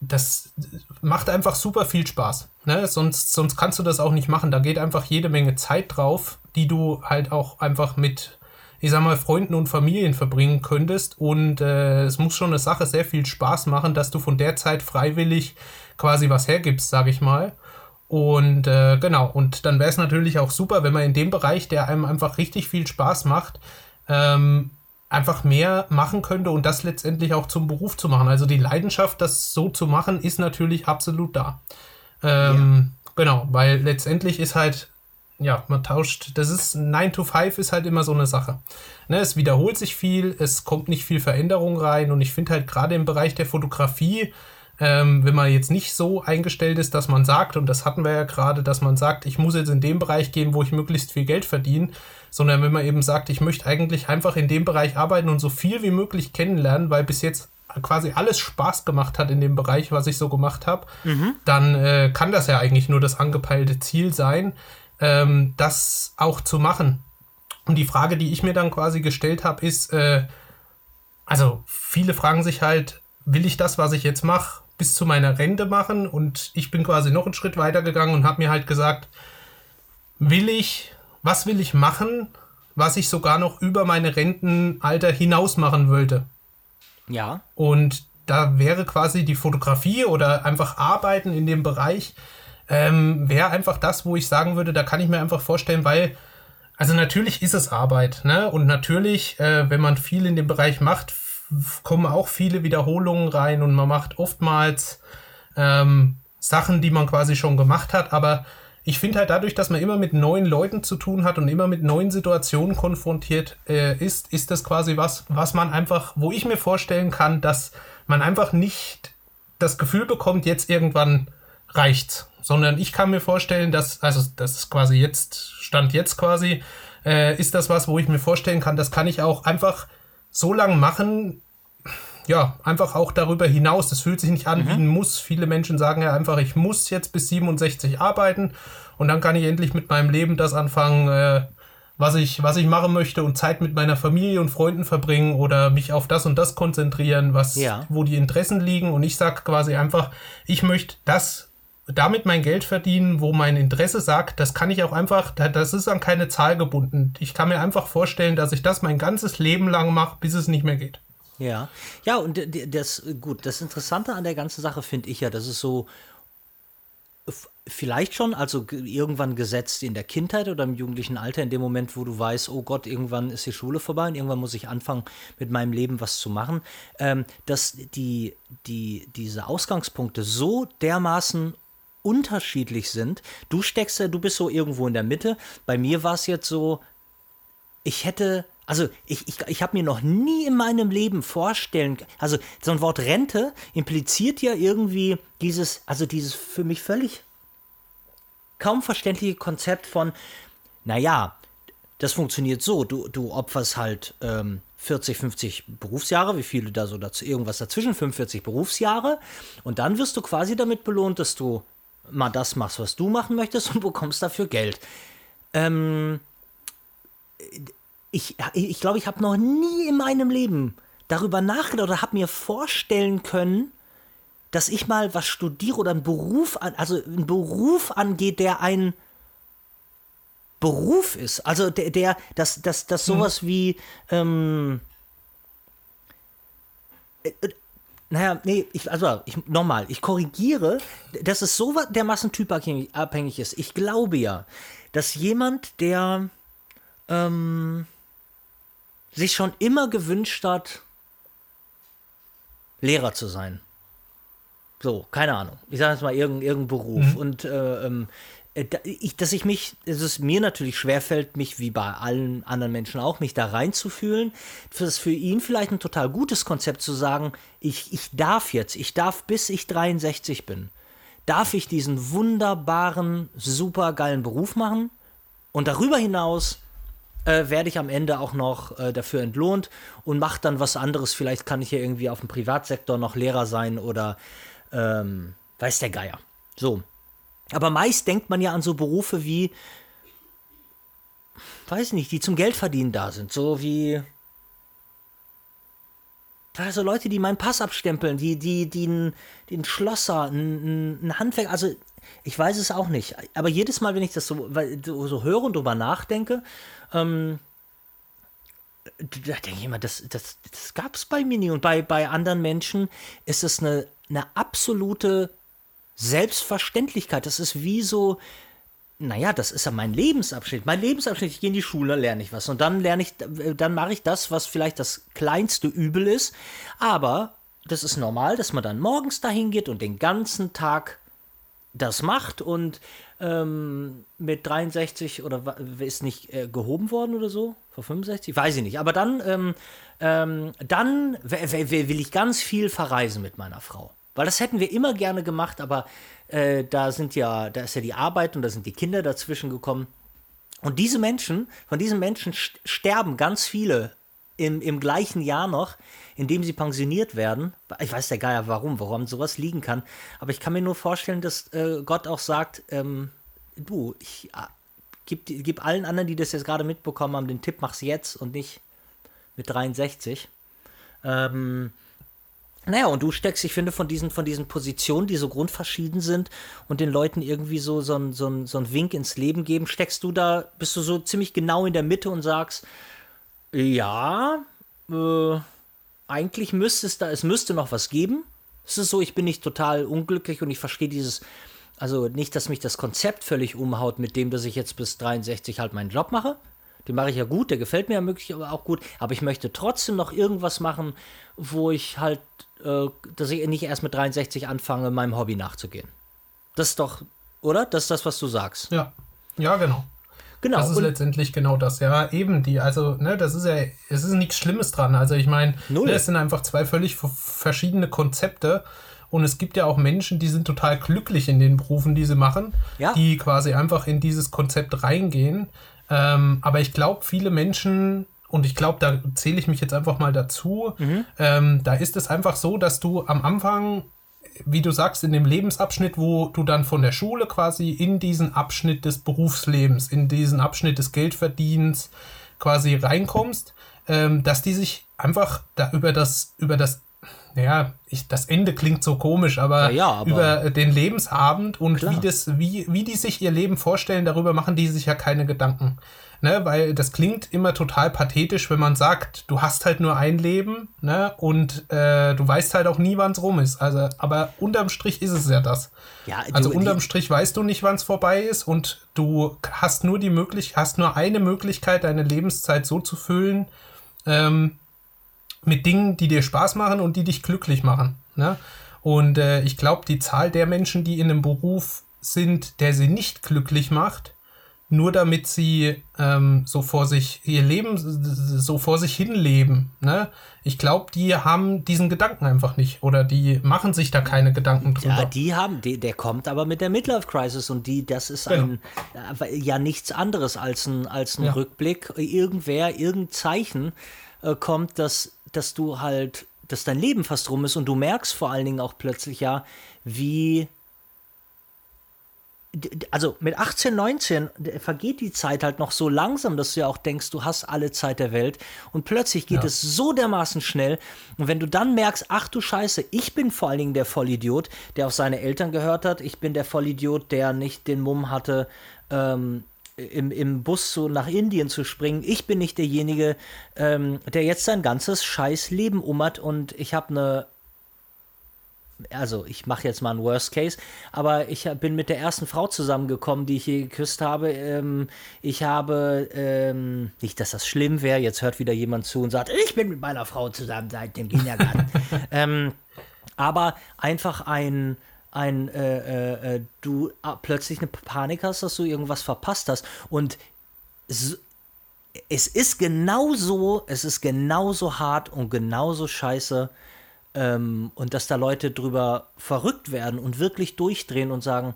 das macht einfach super viel Spaß. Ne? Sonst, sonst kannst du das auch nicht machen. Da geht einfach jede Menge Zeit drauf, die du halt auch einfach mit ich sag mal, Freunden und Familien verbringen könntest. Und äh, es muss schon eine Sache sehr viel Spaß machen, dass du von der Zeit freiwillig quasi was hergibst, sag ich mal. Und äh, genau, und dann wäre es natürlich auch super, wenn man in dem Bereich, der einem einfach richtig viel Spaß macht, ähm, einfach mehr machen könnte und das letztendlich auch zum Beruf zu machen. Also die Leidenschaft, das so zu machen, ist natürlich absolut da. Ähm, ja. Genau, weil letztendlich ist halt ja, man tauscht, das ist 9 to 5 ist halt immer so eine Sache. Ne, es wiederholt sich viel, es kommt nicht viel Veränderung rein und ich finde halt gerade im Bereich der Fotografie, ähm, wenn man jetzt nicht so eingestellt ist, dass man sagt, und das hatten wir ja gerade, dass man sagt, ich muss jetzt in dem Bereich gehen, wo ich möglichst viel Geld verdiene, sondern wenn man eben sagt, ich möchte eigentlich einfach in dem Bereich arbeiten und so viel wie möglich kennenlernen, weil bis jetzt quasi alles Spaß gemacht hat in dem Bereich, was ich so gemacht habe, mhm. dann äh, kann das ja eigentlich nur das angepeilte Ziel sein ähm, das auch zu machen. Und die Frage, die ich mir dann quasi gestellt habe, ist, äh, also viele fragen sich halt, will ich das, was ich jetzt mache, bis zu meiner Rente machen? Und ich bin quasi noch einen Schritt weiter gegangen und habe mir halt gesagt, will ich, was will ich machen, was ich sogar noch über meine Rentenalter hinaus machen wollte? Ja. Und da wäre quasi die Fotografie oder einfach Arbeiten in dem Bereich ähm, wäre einfach das, wo ich sagen würde, da kann ich mir einfach vorstellen, weil, also natürlich ist es Arbeit, ne? Und natürlich, äh, wenn man viel in dem Bereich macht, kommen auch viele Wiederholungen rein und man macht oftmals ähm, Sachen, die man quasi schon gemacht hat, aber ich finde halt dadurch, dass man immer mit neuen Leuten zu tun hat und immer mit neuen Situationen konfrontiert äh, ist, ist das quasi was, was man einfach, wo ich mir vorstellen kann, dass man einfach nicht das Gefühl bekommt, jetzt irgendwann reicht's. Sondern ich kann mir vorstellen, dass, also das ist quasi jetzt, Stand jetzt quasi, äh, ist das was, wo ich mir vorstellen kann, das kann ich auch einfach so lange machen, ja, einfach auch darüber hinaus. Das fühlt sich nicht an mhm. wie ein Muss. Viele Menschen sagen ja einfach, ich muss jetzt bis 67 arbeiten und dann kann ich endlich mit meinem Leben das anfangen, äh, was ich, was ich machen möchte und Zeit mit meiner Familie und Freunden verbringen oder mich auf das und das konzentrieren, was, ja. wo die Interessen liegen. Und ich sage quasi einfach, ich möchte das, damit mein Geld verdienen, wo mein Interesse sagt, das kann ich auch einfach, das ist an keine Zahl gebunden. Ich kann mir einfach vorstellen, dass ich das mein ganzes Leben lang mache, bis es nicht mehr geht. Ja, ja, und das, gut, das Interessante an der ganzen Sache finde ich ja, dass es so vielleicht schon, also irgendwann gesetzt in der Kindheit oder im jugendlichen Alter, in dem Moment, wo du weißt, oh Gott, irgendwann ist die Schule vorbei und irgendwann muss ich anfangen, mit meinem Leben was zu machen, ähm, dass die, die, diese Ausgangspunkte so dermaßen unterschiedlich sind. Du steckst ja, du bist so irgendwo in der Mitte. Bei mir war es jetzt so, ich hätte also ich, ich, ich habe mir noch nie in meinem Leben vorstellen, also so ein Wort Rente impliziert ja irgendwie dieses, also dieses für mich völlig kaum verständliche Konzept von, naja, das funktioniert so, du, du opferst halt ähm, 40, 50 Berufsjahre, wie viele da so dazu, irgendwas dazwischen, 45 Berufsjahre und dann wirst du quasi damit belohnt, dass du mal das machst, was du machen möchtest und <laughs> bekommst dafür Geld. Ähm, ich glaube, ich, glaub, ich habe noch nie in meinem Leben darüber nachgedacht oder habe mir vorstellen können, dass ich mal was studiere oder einen Beruf an, also einen Beruf angeht, der ein Beruf ist. Also der, der dass, dass, dass hm. sowas hm. wie ähm, äh, äh, naja, nee, ich, also ich, nochmal, ich korrigiere, dass es so dermaßen typabhängig ist. Ich glaube ja, dass jemand, der ähm, sich schon immer gewünscht hat, Lehrer zu sein. So, keine Ahnung. Ich sage jetzt mal irgendein, irgendein Beruf. Mhm. Und äh, ähm, äh, ich, dass ich mich, dass es mir natürlich schwerfällt, mich wie bei allen anderen Menschen auch, mich da reinzufühlen. Das ist für ihn vielleicht ein total gutes Konzept zu sagen, ich, ich darf jetzt, ich darf bis ich 63 bin, darf ich diesen wunderbaren, super geilen Beruf machen und darüber hinaus äh, werde ich am Ende auch noch äh, dafür entlohnt und mache dann was anderes. Vielleicht kann ich ja irgendwie auf dem Privatsektor noch Lehrer sein oder ähm, weiß der Geier. So. Aber meist denkt man ja an so Berufe wie, weiß nicht, die zum Geldverdienen da sind. So wie also Leute, die meinen Pass abstempeln, die, die, die einen, den Schlosser, ein, Handwerk, also ich weiß es auch nicht. Aber jedes Mal, wenn ich das so, so höre und drüber nachdenke, ähm, da denke ich immer, das, das, das gab es bei mir nie. Und bei, bei anderen Menschen ist es eine, eine absolute Selbstverständlichkeit. Das ist wie so, naja, das ist ja mein Lebensabschnitt. Mein Lebensabschnitt, ich gehe in die Schule, lerne ich was. Und dann lerne ich, dann mache ich das, was vielleicht das kleinste Übel ist. Aber das ist normal, dass man dann morgens dahin geht und den ganzen Tag das macht und ähm, mit 63 oder ist nicht äh, gehoben worden oder so? Vor 65? Weiß ich nicht. Aber dann, ähm, ähm, dann will ich ganz viel verreisen mit meiner Frau. Weil das hätten wir immer gerne gemacht, aber äh, da sind ja, da ist ja die Arbeit und da sind die Kinder dazwischen gekommen. Und diese Menschen, von diesen Menschen sterben ganz viele im, im gleichen Jahr noch, in dem sie pensioniert werden. Ich weiß ja gar nicht warum, warum sowas liegen kann. Aber ich kann mir nur vorstellen, dass äh, Gott auch sagt, ähm, du, ich äh, gib, gib allen anderen, die das jetzt gerade mitbekommen haben, den Tipp, mach's jetzt und nicht mit 63. Ähm, naja, und du steckst, ich finde, von diesen, von diesen Positionen, die so grundverschieden sind und den Leuten irgendwie so, so, so, so ein Wink ins Leben geben, steckst du da, bist du so ziemlich genau in der Mitte und sagst, ja, äh, eigentlich müsste es da, es müsste noch was geben. Es ist so, ich bin nicht total unglücklich und ich verstehe dieses, also nicht, dass mich das Konzept völlig umhaut mit dem, dass ich jetzt bis 63 halt meinen Job mache. Den mache ich ja gut, der gefällt mir ja möglicherweise auch gut, aber ich möchte trotzdem noch irgendwas machen, wo ich halt, äh, dass ich nicht erst mit 63 anfange, meinem Hobby nachzugehen. Das ist doch oder? Das ist das, was du sagst. Ja, ja, genau. Genau. Das ist und letztendlich genau das. Ja, eben die, also, ne, das ist ja, es ist nichts Schlimmes dran. Also ich meine, ne, es sind einfach zwei völlig verschiedene Konzepte. Und es gibt ja auch Menschen, die sind total glücklich in den Berufen, die sie machen, Ja. die quasi einfach in dieses Konzept reingehen. Ähm, aber ich glaube, viele Menschen, und ich glaube, da zähle ich mich jetzt einfach mal dazu, ähm, da ist es einfach so, dass du am Anfang wie du sagst, in dem Lebensabschnitt, wo du dann von der Schule quasi in diesen Abschnitt des Berufslebens, in diesen Abschnitt des Geldverdienens quasi reinkommst, ähm, dass die sich einfach da über das, über das, naja, ich, das Ende klingt so komisch, aber, Ja, aber- über den Lebensabend und Klar. wie das, wie, wie die sich ihr Leben vorstellen, darüber machen die sich ja keine Gedanken. Ne, weil das klingt immer total pathetisch, wenn man sagt, du hast halt nur ein Leben, ne, und äh, du weißt halt auch nie, wann es rum ist. Also, aber unterm Strich ist es ja das. Ja, du- also unterm Strich weißt du nicht, wann es vorbei ist und du hast nur die Möglichkeit, hast nur eine Möglichkeit, deine Lebenszeit so zu füllen, ähm, mit Dingen, die dir Spaß machen und die dich glücklich machen. Ne? Und äh, ich glaube, die Zahl der Menschen, die in einem Beruf sind, der sie nicht glücklich macht, nur damit sie ähm, so vor sich ihr Leben so vor sich hin leben. Ne? Ich glaube, die haben diesen Gedanken einfach nicht oder die machen sich da keine Gedanken drüber. Ja, die haben, die, der kommt aber mit der Midlife Crisis und die, das ist ein, äh, ja nichts anderes als ein, als ein Ja. Rückblick. Irgendwer, irgendein Zeichen äh, kommt, dass, dass du halt, dass dein Leben fast rum ist und du merkst vor allen Dingen auch plötzlich ja, wie also mit 18, 19 vergeht die Zeit halt noch so langsam, dass du ja auch denkst, du hast alle Zeit der Welt. Und plötzlich geht Ja. es so dermaßen schnell. Und wenn du dann merkst, ach du Scheiße, ich bin vor allen Dingen der Vollidiot, der auf seine Eltern gehört hat, ich bin der Vollidiot, der nicht den Mumm hatte, ähm, im, im Bus so nach Indien zu springen. Ich bin nicht derjenige, ähm, der jetzt sein ganzes scheiß Leben um hat und ich habe eine also ich mache jetzt mal einen Worst Case, aber ich bin mit der ersten Frau zusammengekommen, die ich je geküsst habe. Ähm, ich habe, ähm, nicht, dass das schlimm wäre, jetzt hört wieder jemand zu und sagt, ich bin mit meiner Frau zusammen seit dem Kindergarten. <laughs> ähm, aber einfach ein, ein äh, äh, äh, du ah, plötzlich eine Panik hast, dass du irgendwas verpasst hast. Und s- es ist genauso, es ist genauso hart und genauso scheiße, ähm, und dass da Leute drüber verrückt werden und wirklich durchdrehen und sagen,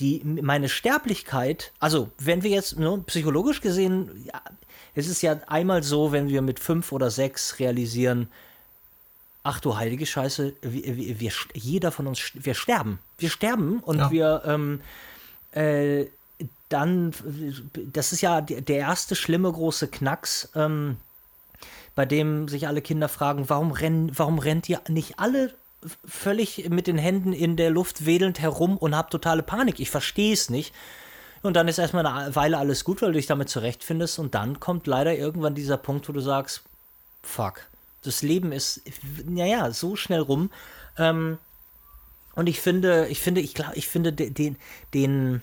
die, meine Sterblichkeit, also wenn wir jetzt ne, psychologisch gesehen, ja, es ist ja einmal so, wenn wir mit fünf oder sechs realisieren, ach du heilige Scheiße, wir, wir, wir, jeder von uns, wir sterben. Wir sterben und Ja. wir, ähm, äh, dann, das ist ja der erste schlimme große Knacks, ähm, bei dem sich alle Kinder fragen, warum, rennen, warum rennt ihr nicht alle völlig mit den Händen in der Luft wedelnd herum und habt totale Panik? Ich verstehe es nicht. Und dann ist erstmal eine Weile alles gut, weil du dich damit zurechtfindest. Und dann kommt leider irgendwann dieser Punkt, wo du sagst, fuck, das Leben ist, naja, so schnell rum. Ähm, und ich finde, ich finde, ich glaube, ich finde de- den, den,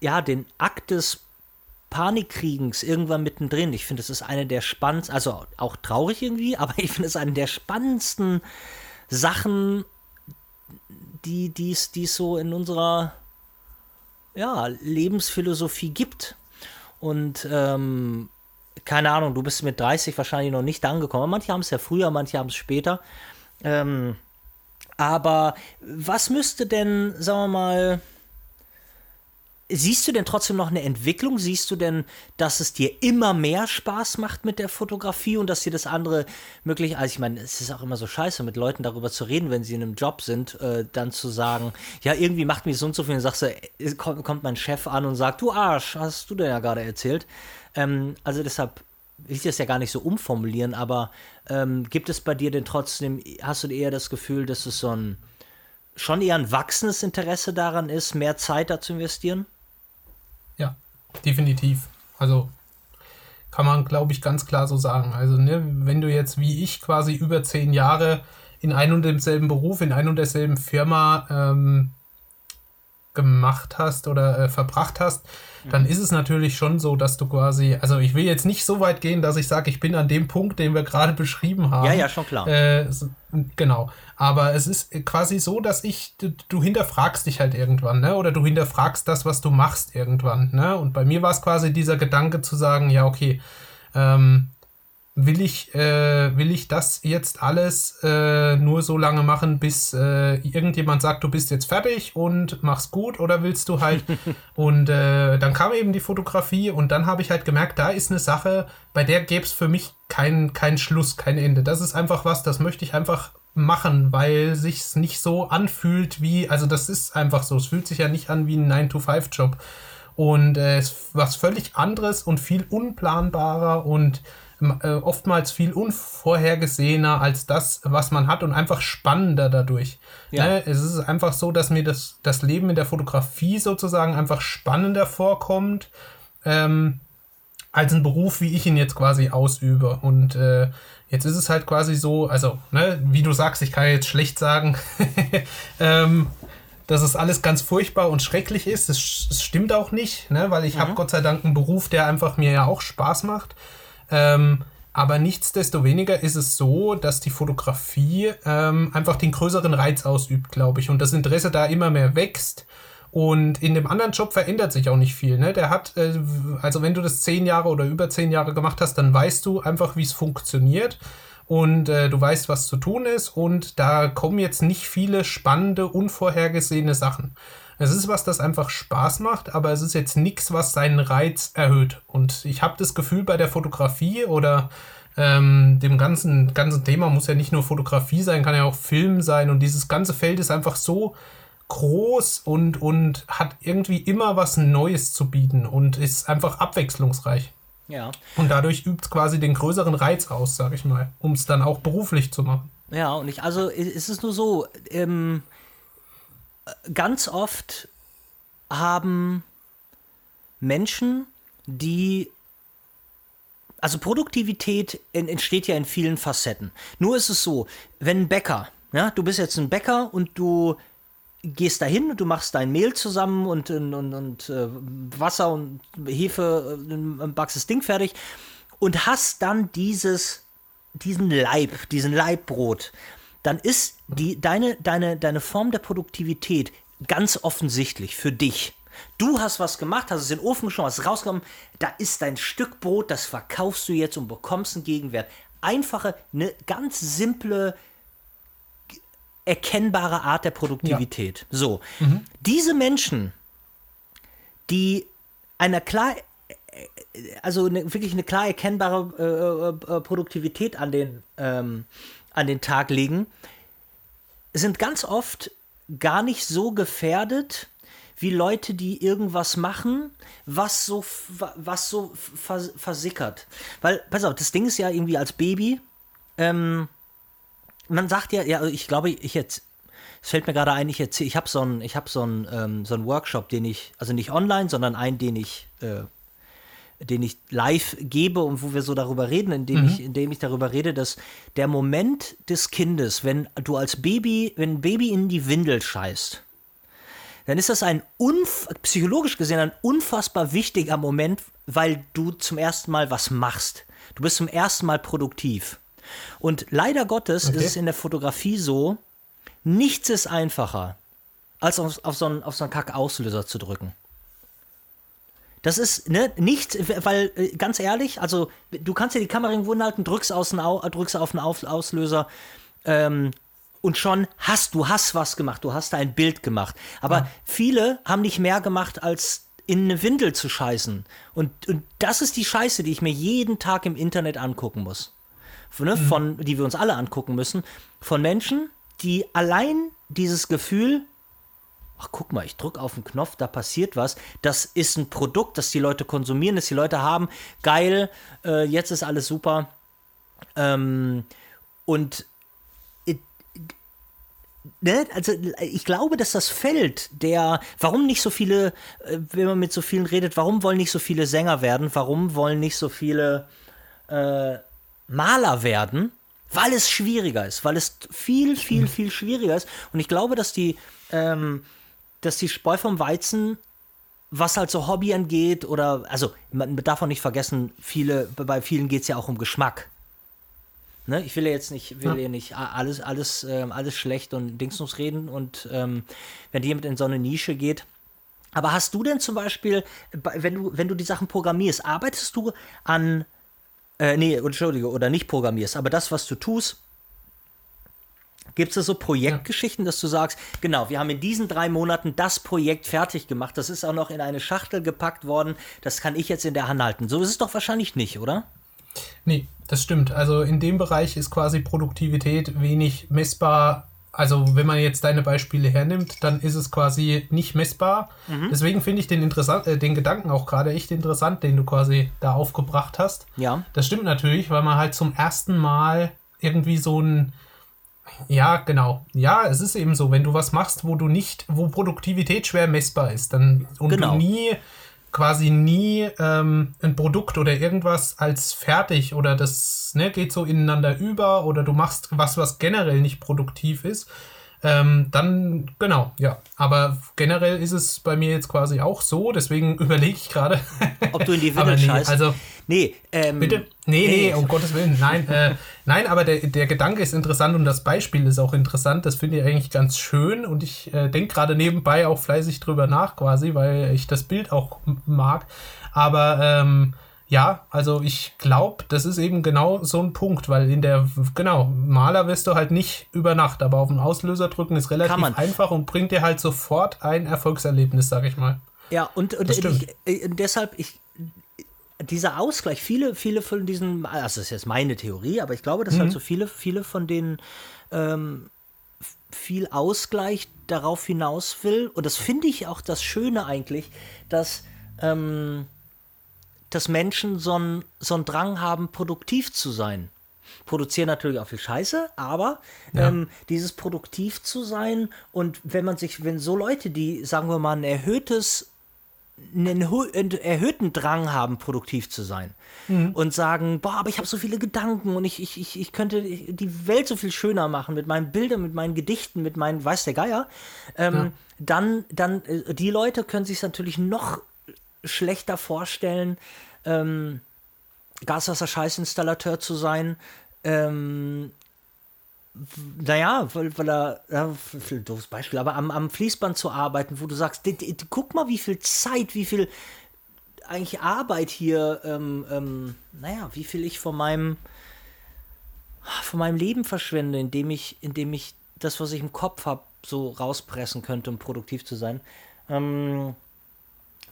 ja, den Akt des Panikkriegens irgendwann mittendrin. Ich finde, es ist eine der spannendsten, also auch traurig irgendwie, <laughs> aber ich finde es eine der spannendsten Sachen, die es so in unserer ja, Lebensphilosophie gibt. Und ähm, keine Ahnung, du bist mit 30 wahrscheinlich noch nicht angekommen. Manche haben es ja früher, manche haben es später. Ähm, aber was müsste denn, sagen wir mal, Siehst du denn trotzdem noch eine Entwicklung? Siehst du denn, dass es dir immer mehr Spaß macht mit der Fotografie und dass dir das andere möglich, also ich meine, es ist auch immer so scheiße, mit Leuten darüber zu reden, wenn sie in einem Job sind, äh, dann zu sagen, ja, irgendwie macht mich so und so viel, und sagst du, äh, kommt, kommt mein Chef an und sagt, du Arsch, hast du denn ja gerade erzählt. Ähm, also deshalb will ich das ja gar nicht so umformulieren, aber ähm, gibt es bei dir denn trotzdem, hast du eher das Gefühl, dass es so ein, schon eher ein wachsendes Interesse daran ist, mehr Zeit da zu investieren? Ja, definitiv. Also kann man, glaube ich, ganz klar so sagen. Also, ne, wenn du jetzt wie ich quasi über zehn Jahre in einem und demselben Beruf, in einer und derselben Firma ähm, gemacht hast oder äh, verbracht hast, dann ist es natürlich schon so, dass du quasi, also ich will jetzt nicht so weit gehen, dass ich sage, ich bin an dem Punkt, den wir gerade beschrieben haben. Ja, ja, schon klar. Äh, genau. Aber es ist quasi so, dass ich, du, du, hinterfragst dich halt irgendwann, ne? Oder du hinterfragst das, was du machst irgendwann, ne? Und bei mir war es quasi dieser Gedanke zu sagen, ja, okay, ähm, will ich, äh, will ich das jetzt alles äh, nur so lange machen, bis äh, irgendjemand sagt, du bist jetzt fertig und mach's gut oder willst du halt? <laughs> Und äh, dann kam eben die Fotografie und dann habe ich halt gemerkt, da ist eine Sache, bei der gäbe es für mich keinen kein Schluss, kein Ende. Das ist einfach was, das möchte ich einfach machen, weil sich's nicht so anfühlt wie, also das ist einfach so, es fühlt sich ja nicht an wie ein 9-to-5-Job und äh, es ist was völlig anderes und viel unplanbarer und oftmals viel unvorhergesehener als das, was man hat und einfach spannender dadurch. Ja. Ne? Es ist einfach so, dass mir das, das Leben in der Fotografie sozusagen einfach spannender vorkommt. Ähm, als ein Beruf, wie ich ihn jetzt quasi ausübe. Und äh, jetzt ist es halt quasi so, also, ne, wie du sagst, ich kann jetzt schlecht sagen, <laughs> ähm, dass es alles ganz furchtbar und schrecklich ist. Es, stimmt auch nicht, ne, weil ich mhm. habe Gott sei Dank einen Beruf, der einfach mir ja auch Spaß macht. Ähm, aber nichtsdestoweniger ist es so, dass die Fotografie ähm, einfach den größeren Reiz ausübt, glaube ich, und das Interesse da immer mehr wächst. Und in dem anderen Job verändert sich auch nicht viel. Ne? Der hat, äh, also wenn du das zehn Jahre oder über zehn Jahre gemacht hast, dann weißt du einfach, wie es funktioniert und äh, du weißt, was zu tun ist und da kommen jetzt nicht viele spannende, unvorhergesehene Sachen. Es ist was, das einfach Spaß macht, aber es ist jetzt nichts, was seinen Reiz erhöht. Und ich habe das Gefühl bei der Fotografie oder ähm, dem ganzen, ganzen Thema muss ja nicht nur Fotografie sein, kann ja auch Film sein. Und dieses ganze Feld ist einfach so groß und, und hat irgendwie immer was Neues zu bieten und ist einfach abwechslungsreich. Ja. Und dadurch übt es quasi den größeren Reiz aus, sag ich mal, um es dann auch beruflich zu machen. Ja, und ich, also ist es nur so, ähm, ganz oft haben Menschen, die also Produktivität entsteht ja in vielen Facetten. Nur ist es so, wenn ein Bäcker, ja, du bist jetzt ein Bäcker und du gehst dahin und du machst dein Mehl zusammen und, und, und, und äh, Wasser und Hefe, äh, backst das Ding fertig und hast dann dieses, diesen Leib, diesen Leibbrot dann ist die, deine, deine, deine Form der Produktivität ganz offensichtlich für dich. Du hast was gemacht, hast es in den Ofen geschoben, hast es rausgenommen, da ist dein Stück Brot, das verkaufst du jetzt und bekommst einen Gegenwert. Einfache, eine ganz simple, erkennbare Art der Produktivität. Ja. So, mhm. diese Menschen, die einer klar, also eine, wirklich eine klar erkennbare äh, äh, Produktivität an den ähm, an den Tag legen, sind ganz oft gar nicht so gefährdet wie Leute, die irgendwas machen, was so, was so versickert. Weil, pass auf, das Ding ist ja irgendwie als Baby, ähm, man sagt ja, ja, ich glaube, ich jetzt, es fällt mir gerade ein, ich erzähle, ich habe so einen, ich so ähm, so Workshop, den ich, also nicht online, sondern einen, den ich äh, den ich live gebe und wo wir so darüber reden, indem mhm. ich, indem ich darüber rede, dass der Moment des Kindes, wenn du als Baby, wenn ein Baby in die Windel scheißt, dann ist das ein psychologisch gesehen ein unfassbar wichtiger Moment, weil du zum ersten Mal was machst. Du bist zum ersten Mal produktiv. Und leider Gottes okay. ist es in der Fotografie so, nichts ist einfacher, als auf, auf so einen, auf so einen Kack-Auslöser zu drücken. Das ist ne, nicht, weil äh, ganz ehrlich, also du kannst ja die Kamera irgendwo halten, drückst, aus drückst auf den Auslöser ähm, und schon hast du hast was gemacht, du hast ein Bild gemacht. Aber ja. viele haben nicht mehr gemacht, als in eine Windel zu scheißen. Und, und das ist die Scheiße, die ich mir jeden Tag im Internet angucken muss. Ne, mhm. Von, die wir uns alle angucken müssen. Von Menschen, die allein dieses Gefühl ach guck mal, ich drücke auf den Knopf, da passiert was. Das ist ein Produkt, das die Leute konsumieren, das die Leute haben. Geil, äh, jetzt ist alles super. Ähm, und ne, also ich glaube, dass das Feld der, warum nicht so viele, äh, wenn man mit so vielen redet, warum wollen nicht so viele Sänger werden, warum wollen nicht so viele äh, Maler werden? Weil es schwieriger ist, weil es viel, viel, viel schwieriger ist. Und ich glaube, dass die, ähm, dass die Spreu vom Weizen, was halt so Hobby angeht, oder, also man darf auch nicht vergessen, viele, bei vielen geht es ja auch um Geschmack. Ne? Ich will ja jetzt nicht, will ja. ja nicht alles, alles, ähm, alles schlecht und Dingsnus reden und ähm, wenn jemand in so eine Nische geht. Aber hast du denn zum Beispiel, wenn du, wenn du die Sachen programmierst, arbeitest du an, äh, nee, Entschuldige, oder nicht programmierst, aber das, was du tust, Gibt es so Projektgeschichten, ja. dass du sagst, genau, wir haben in diesen drei Monaten das Projekt fertig gemacht, das ist auch noch in eine Schachtel gepackt worden, das kann ich jetzt in der Hand halten. So ist es doch wahrscheinlich nicht, oder? Nee, das stimmt. Also in dem Bereich ist quasi Produktivität wenig messbar. Also wenn man jetzt deine Beispiele hernimmt, dann ist es quasi nicht messbar. Mhm. Deswegen finde ich den, interessant, äh, den Gedanken auch gerade echt interessant, den du quasi da aufgebracht hast. Ja. Das stimmt natürlich, weil man halt zum ersten Mal irgendwie so ein ja, genau. Ja, es ist eben so, wenn du was machst, wo du nicht, wo Produktivität schwer messbar ist, dann und genau. du nie quasi nie ähm, ein Produkt oder irgendwas als fertig oder das ne, geht so ineinander über oder du machst was, was generell nicht produktiv ist, ähm, dann, genau, ja. Aber generell ist es bei mir jetzt quasi auch so, deswegen <laughs> überlege ich gerade. Ob du in die <laughs> Windeln nee, scheißt. Also, nee, ähm, bitte? Nee, nee, nee, um Gottes Willen, nein. äh, nein, aber der, der Gedanke ist interessant und das Beispiel ist auch interessant. Das finde ich eigentlich ganz schön und ich äh, denke gerade nebenbei auch fleißig drüber nach quasi, weil ich das Bild auch mag. Aber ähm, ja, also ich glaube, das ist eben genau so ein Punkt, weil in der, genau, Maler wirst du halt nicht über Nacht, aber auf den Auslöser drücken ist relativ einfach und bringt dir halt sofort ein Erfolgserlebnis, sag ich mal. Ja, und, und ich, äh, deshalb, ich, dieser Ausgleich, viele, viele von diesen, also das ist jetzt meine Theorie, aber ich glaube, dass halt mhm. halt so viele, viele von denen ähm, viel Ausgleich darauf hinaus will. Und das finde ich auch das Schöne eigentlich, dass ähm, dass Menschen so einen so Drang haben, produktiv zu sein. Produzieren natürlich auch viel Scheiße, aber ja. ähm, dieses produktiv zu sein und wenn man sich, wenn so Leute, die, sagen wir mal, ein erhöhtes einen erhöhten Drang haben, produktiv zu sein. Mhm. Und sagen, boah, aber ich habe so viele Gedanken und ich, ich, ich, ich könnte die Welt so viel schöner machen mit meinen Bildern, mit meinen Gedichten, mit meinen, weiß der Geier. Ähm, ja. Dann, dann, äh, die Leute können sich natürlich noch schlechter vorstellen, ähm, Gaswasser-Scheißinstallateur zu sein. Ähm, naja, weil, weil er, ja, doofes Beispiel, aber am, am Fließband zu arbeiten, wo du sagst, die, die, guck mal, wie viel Zeit, wie viel eigentlich Arbeit hier, ähm, ähm, naja, wie viel ich von meinem, von meinem Leben verschwende, indem ich, indem ich das, was ich im Kopf habe, so rauspressen könnte, um produktiv zu sein. Ähm,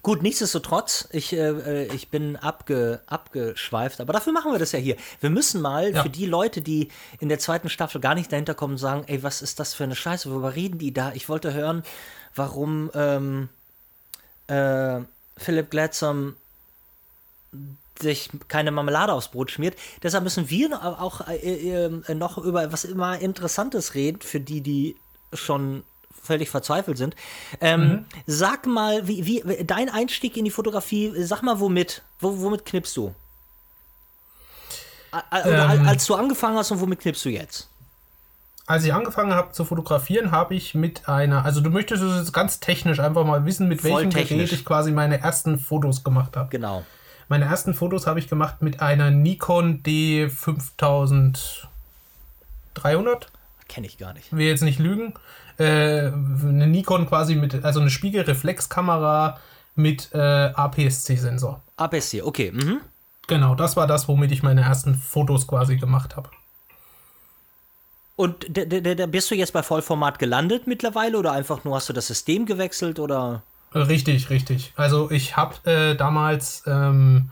Gut, nichtsdestotrotz, ich, äh, ich bin abge, abgeschweift, aber dafür machen wir das ja hier. Wir müssen mal ja. für die Leute, die in der zweiten Staffel gar nicht dahinter kommen, sagen, ey, was ist das für eine Scheiße, worüber reden die da? Ich wollte hören, warum ähm, äh, Philipp Gladsam sich keine Marmelade aufs Brot schmiert. Deshalb müssen wir auch äh, äh, noch über was immer Interessantes reden, für die, die schon völlig verzweifelt sind. Ähm, mhm. Sag mal, wie, wie, dein Einstieg in die Fotografie, sag mal, womit? W womit knippst du? Ähm, als du angefangen hast und womit knippst du jetzt? Als ich angefangen habe zu fotografieren, habe ich mit einer, also du möchtest es jetzt ganz technisch einfach mal wissen, mit Voll welchem technisch. Gerät ich quasi meine ersten Fotos gemacht habe. Genau. Meine ersten Fotos habe ich gemacht mit einer Nikon D5300. Kenne ich gar nicht. Will jetzt nicht lügen äh, eine Nikon quasi mit, also eine Spiegelreflexkamera mit äh, APS-C-Sensor. APS-C, okay. Mhm. Genau, das war das, womit ich meine ersten Fotos quasi gemacht habe. Und da bist du jetzt bei Vollformat gelandet mittlerweile oder einfach nur hast du das System gewechselt oder? Richtig, richtig. Also ich habe äh, damals, ähm,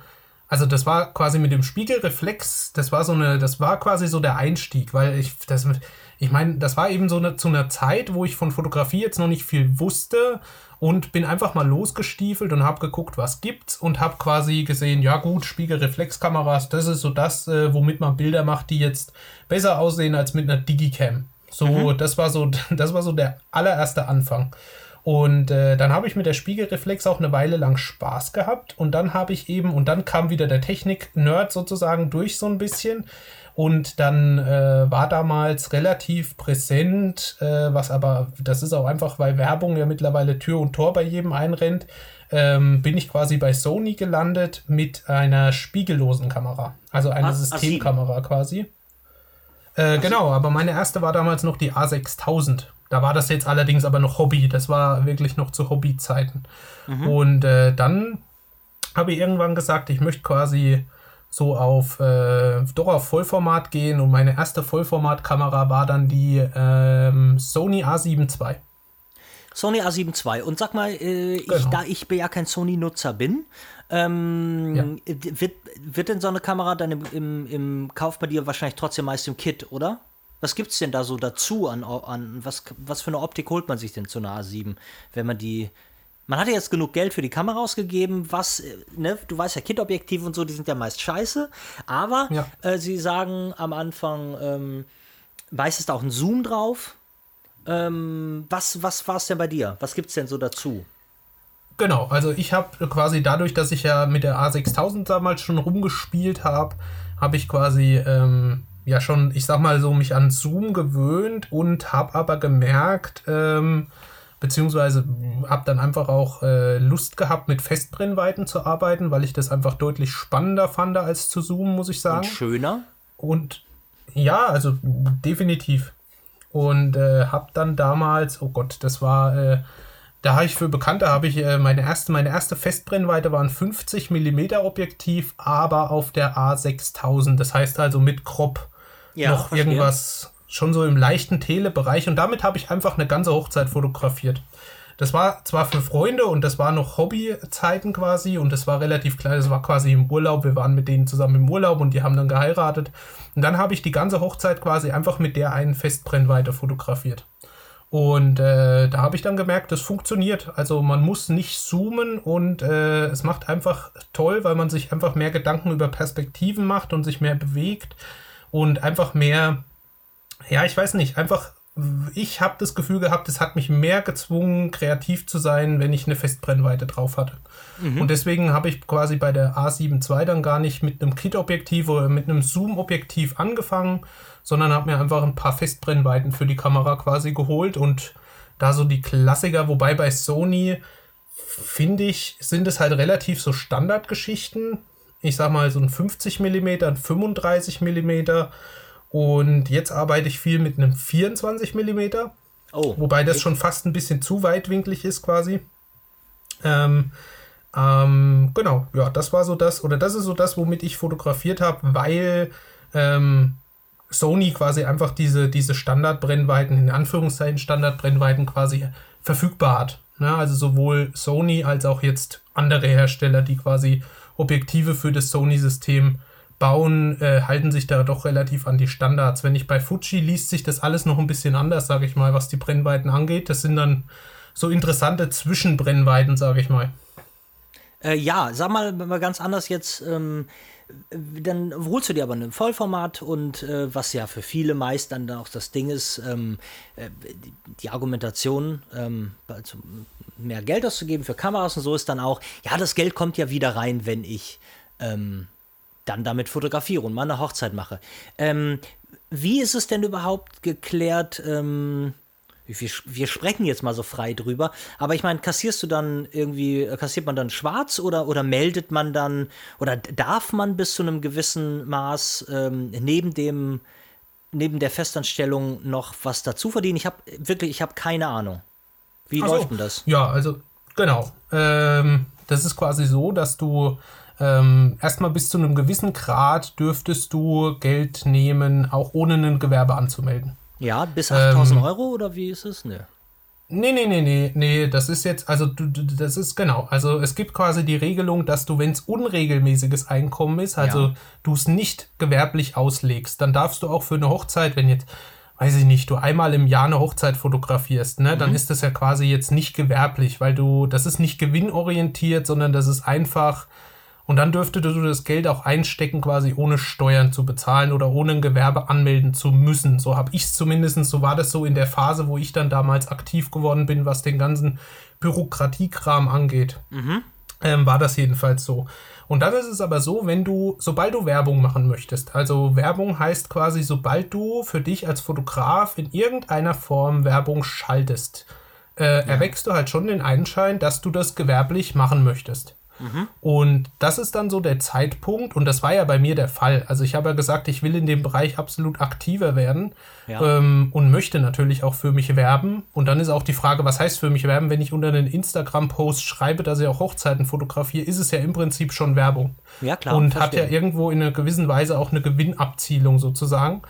also das war quasi mit dem Spiegelreflex, das war so eine, das war quasi so der Einstieg, weil ich das mit ich meine, das war eben so eine, zu einer Zeit, wo ich von Fotografie jetzt noch nicht viel wusste und bin einfach mal losgestiefelt und habe geguckt, was gibt's und habe quasi gesehen, ja gut, Spiegelreflexkameras, das ist so das, äh, womit man Bilder macht, die jetzt besser aussehen als mit einer Digicam. So, mhm. das war so, <laughs> das war so der allererste Anfang. Und äh, dann habe ich mit der Spiegelreflex auch eine Weile lang Spaß gehabt. Und dann habe ich eben, und dann kam wieder der Technik-Nerd sozusagen durch so ein bisschen. Und dann äh, war damals relativ präsent, äh, was aber, das ist auch einfach, weil Werbung ja mittlerweile Tür und Tor bei jedem einrennt, ähm, bin ich quasi bei Sony gelandet mit einer spiegellosen Kamera. Also eine ah, Systemkamera quasi. Äh, genau, aber meine erste war damals noch die A6000. Da war das jetzt allerdings aber noch Hobby. Das war wirklich noch zu Hobbyzeiten. Mhm. Und äh, dann habe ich irgendwann gesagt, ich möchte quasi so auf äh, doch auf Vollformat gehen und meine erste Vollformatkamera war dann die ähm, Sony A7 II. Sony A7 II. Und sag mal, äh, genau. ich, da ich ja kein Sony-Nutzer bin, ähm, ja. wird, wird denn so eine Kamera dann im, im, im Kauf bei dir wahrscheinlich trotzdem meist im Kit, oder? Was gibt es denn da so dazu an, an was, was für eine Optik holt man sich denn zu einer A7, wenn man die man hat ja jetzt genug Geld für die Kamera ausgegeben, was, äh, ne, du weißt ja, Kit-Objektive und so, die sind ja meist scheiße, aber ja. äh, sie sagen am Anfang, ähm, meist ist auch ein Zoom drauf. Ähm, was was war es denn bei dir? Was gibt es denn so dazu? Genau, also ich habe quasi dadurch, dass ich ja mit der A6000 damals schon rumgespielt habe, habe ich quasi ähm, ja schon, ich sag mal so, mich an Zoom gewöhnt und habe aber gemerkt, ähm, beziehungsweise habe dann einfach auch äh, Lust gehabt, mit Festbrennweiten zu arbeiten, weil ich das einfach deutlich spannender fand als zu zoomen, muss ich sagen. Und schöner? Und ja, also definitiv. Und äh, habe dann damals, oh Gott, das war, äh, da habe ich für Bekannte, habe ich äh, meine erste, meine erste Festbrennweite war ein 50 mm Objektiv, aber auf der A6000. Das heißt also mit Crop ja, noch verstehe. irgendwas schon so im leichten Telebereich und damit habe ich einfach eine ganze Hochzeit fotografiert. Das war zwar für Freunde und das war noch Hobbyzeiten quasi und das war relativ klein, das war quasi im Urlaub, wir waren mit denen zusammen im Urlaub und die haben dann geheiratet und dann habe ich die ganze Hochzeit quasi einfach mit der einen Festbrennweite fotografiert. Und äh, da habe ich dann gemerkt, das funktioniert. Also man muss nicht zoomen und äh, es macht einfach toll, weil man sich einfach mehr Gedanken über Perspektiven macht und sich mehr bewegt und einfach mehr ja, ich weiß nicht, einfach, ich habe das Gefühl gehabt, es hat mich mehr gezwungen, kreativ zu sein, wenn ich eine Festbrennweite drauf hatte. Mhm. Und deswegen habe ich quasi bei der A7 II dann gar nicht mit einem Kit-Objektiv oder mit einem Zoom-Objektiv angefangen, sondern habe mir einfach ein paar Festbrennweiten für die Kamera quasi geholt und da so die Klassiker, wobei bei Sony finde ich, sind es halt relativ so Standardgeschichten. Ich sag mal so ein 50 mm, ein 35 mm und jetzt arbeite ich viel mit einem 24 mm. Oh, wobei das schon fast ein bisschen zu weitwinklig ist quasi. Ähm, ähm, genau, ja, das war so das, oder das ist so das, womit ich fotografiert habe, weil ähm, Sony quasi einfach diese, diese Standardbrennweiten, in Anführungszeichen Standardbrennweiten quasi verfügbar hat. Ne? Also sowohl Sony als auch jetzt andere Hersteller, die quasi Objektive für das Sony-System bauen, äh, halten sich da doch relativ an die Standards. Wenn ich bei Fuji liest sich das alles noch ein bisschen anders, sage ich mal, was die Brennweiten angeht. Das sind dann so interessante Zwischenbrennweiten, sage ich mal. Äh, ja, sag mal, mal ganz anders jetzt. Ähm, dann holst du dir aber ein Vollformat und äh, was ja für viele meist dann auch das Ding ist, ähm, äh, die Argumentation, ähm, also mehr Geld auszugeben für Kameras und so ist dann auch, ja, das Geld kommt ja wieder rein, wenn ich ähm, dann damit fotografiere und mal eine Hochzeit mache. Ähm, wie ist es denn überhaupt geklärt? Ähm, wir, wir, sprechen jetzt mal so frei drüber, aber ich meine, kassierst du dann irgendwie, kassiert man dann schwarz oder, oder meldet man dann, oder darf man bis zu einem gewissen Maß ähm, neben dem, neben der Festanstellung noch was dazu verdienen? Ich habe wirklich, ich habe keine Ahnung. Wie Ach läuft denn das? Ja, also genau. Ähm, das ist quasi so, dass du ähm, erstmal bis zu einem gewissen Grad dürftest du Geld nehmen, auch ohne ein Gewerbe anzumelden. Ja, bis 8000 ähm, Euro oder wie ist es? Ne. Nee, nee, nee, nee, nee, das ist jetzt, also du, das ist genau, also es gibt quasi die Regelung, dass du, wenn es unregelmäßiges Einkommen ist, also ja. du es nicht gewerblich auslegst, dann darfst du auch für eine Hochzeit, wenn jetzt, weiß ich nicht, du einmal im Jahr eine Hochzeit fotografierst, ne, mhm. dann ist das ja quasi jetzt nicht gewerblich, weil du, das ist nicht gewinnorientiert, sondern das ist einfach, und dann dürftest du das Geld auch einstecken, quasi ohne Steuern zu bezahlen oder ohne ein Gewerbe anmelden zu müssen. So habe ich es zumindest, so war das so in der Phase, wo ich dann damals aktiv geworden bin, was den ganzen Bürokratiekram angeht. Mhm. Ähm, war das jedenfalls so. Und dann ist es aber so, wenn du, sobald du Werbung machen möchtest, also Werbung heißt quasi, sobald du für dich als Fotograf in irgendeiner Form Werbung schaltest, äh, ja. erweckst du halt schon den Einschein, dass du das gewerblich machen möchtest. Und das ist dann so der Zeitpunkt, und das war ja bei mir der Fall. Also ich habe ja gesagt, ich will in dem Bereich absolut aktiver werden ja. ähm, und möchte natürlich auch für mich werben. Und dann ist auch die Frage, was heißt für mich werben? Wenn ich unter einen Instagram-Post schreibe, dass ich auch Hochzeiten fotografiere, ist es ja im Prinzip schon Werbung. Ja, klar. Und verstehe. hat ja irgendwo in einer gewissen Weise auch eine Gewinnabzielung sozusagen.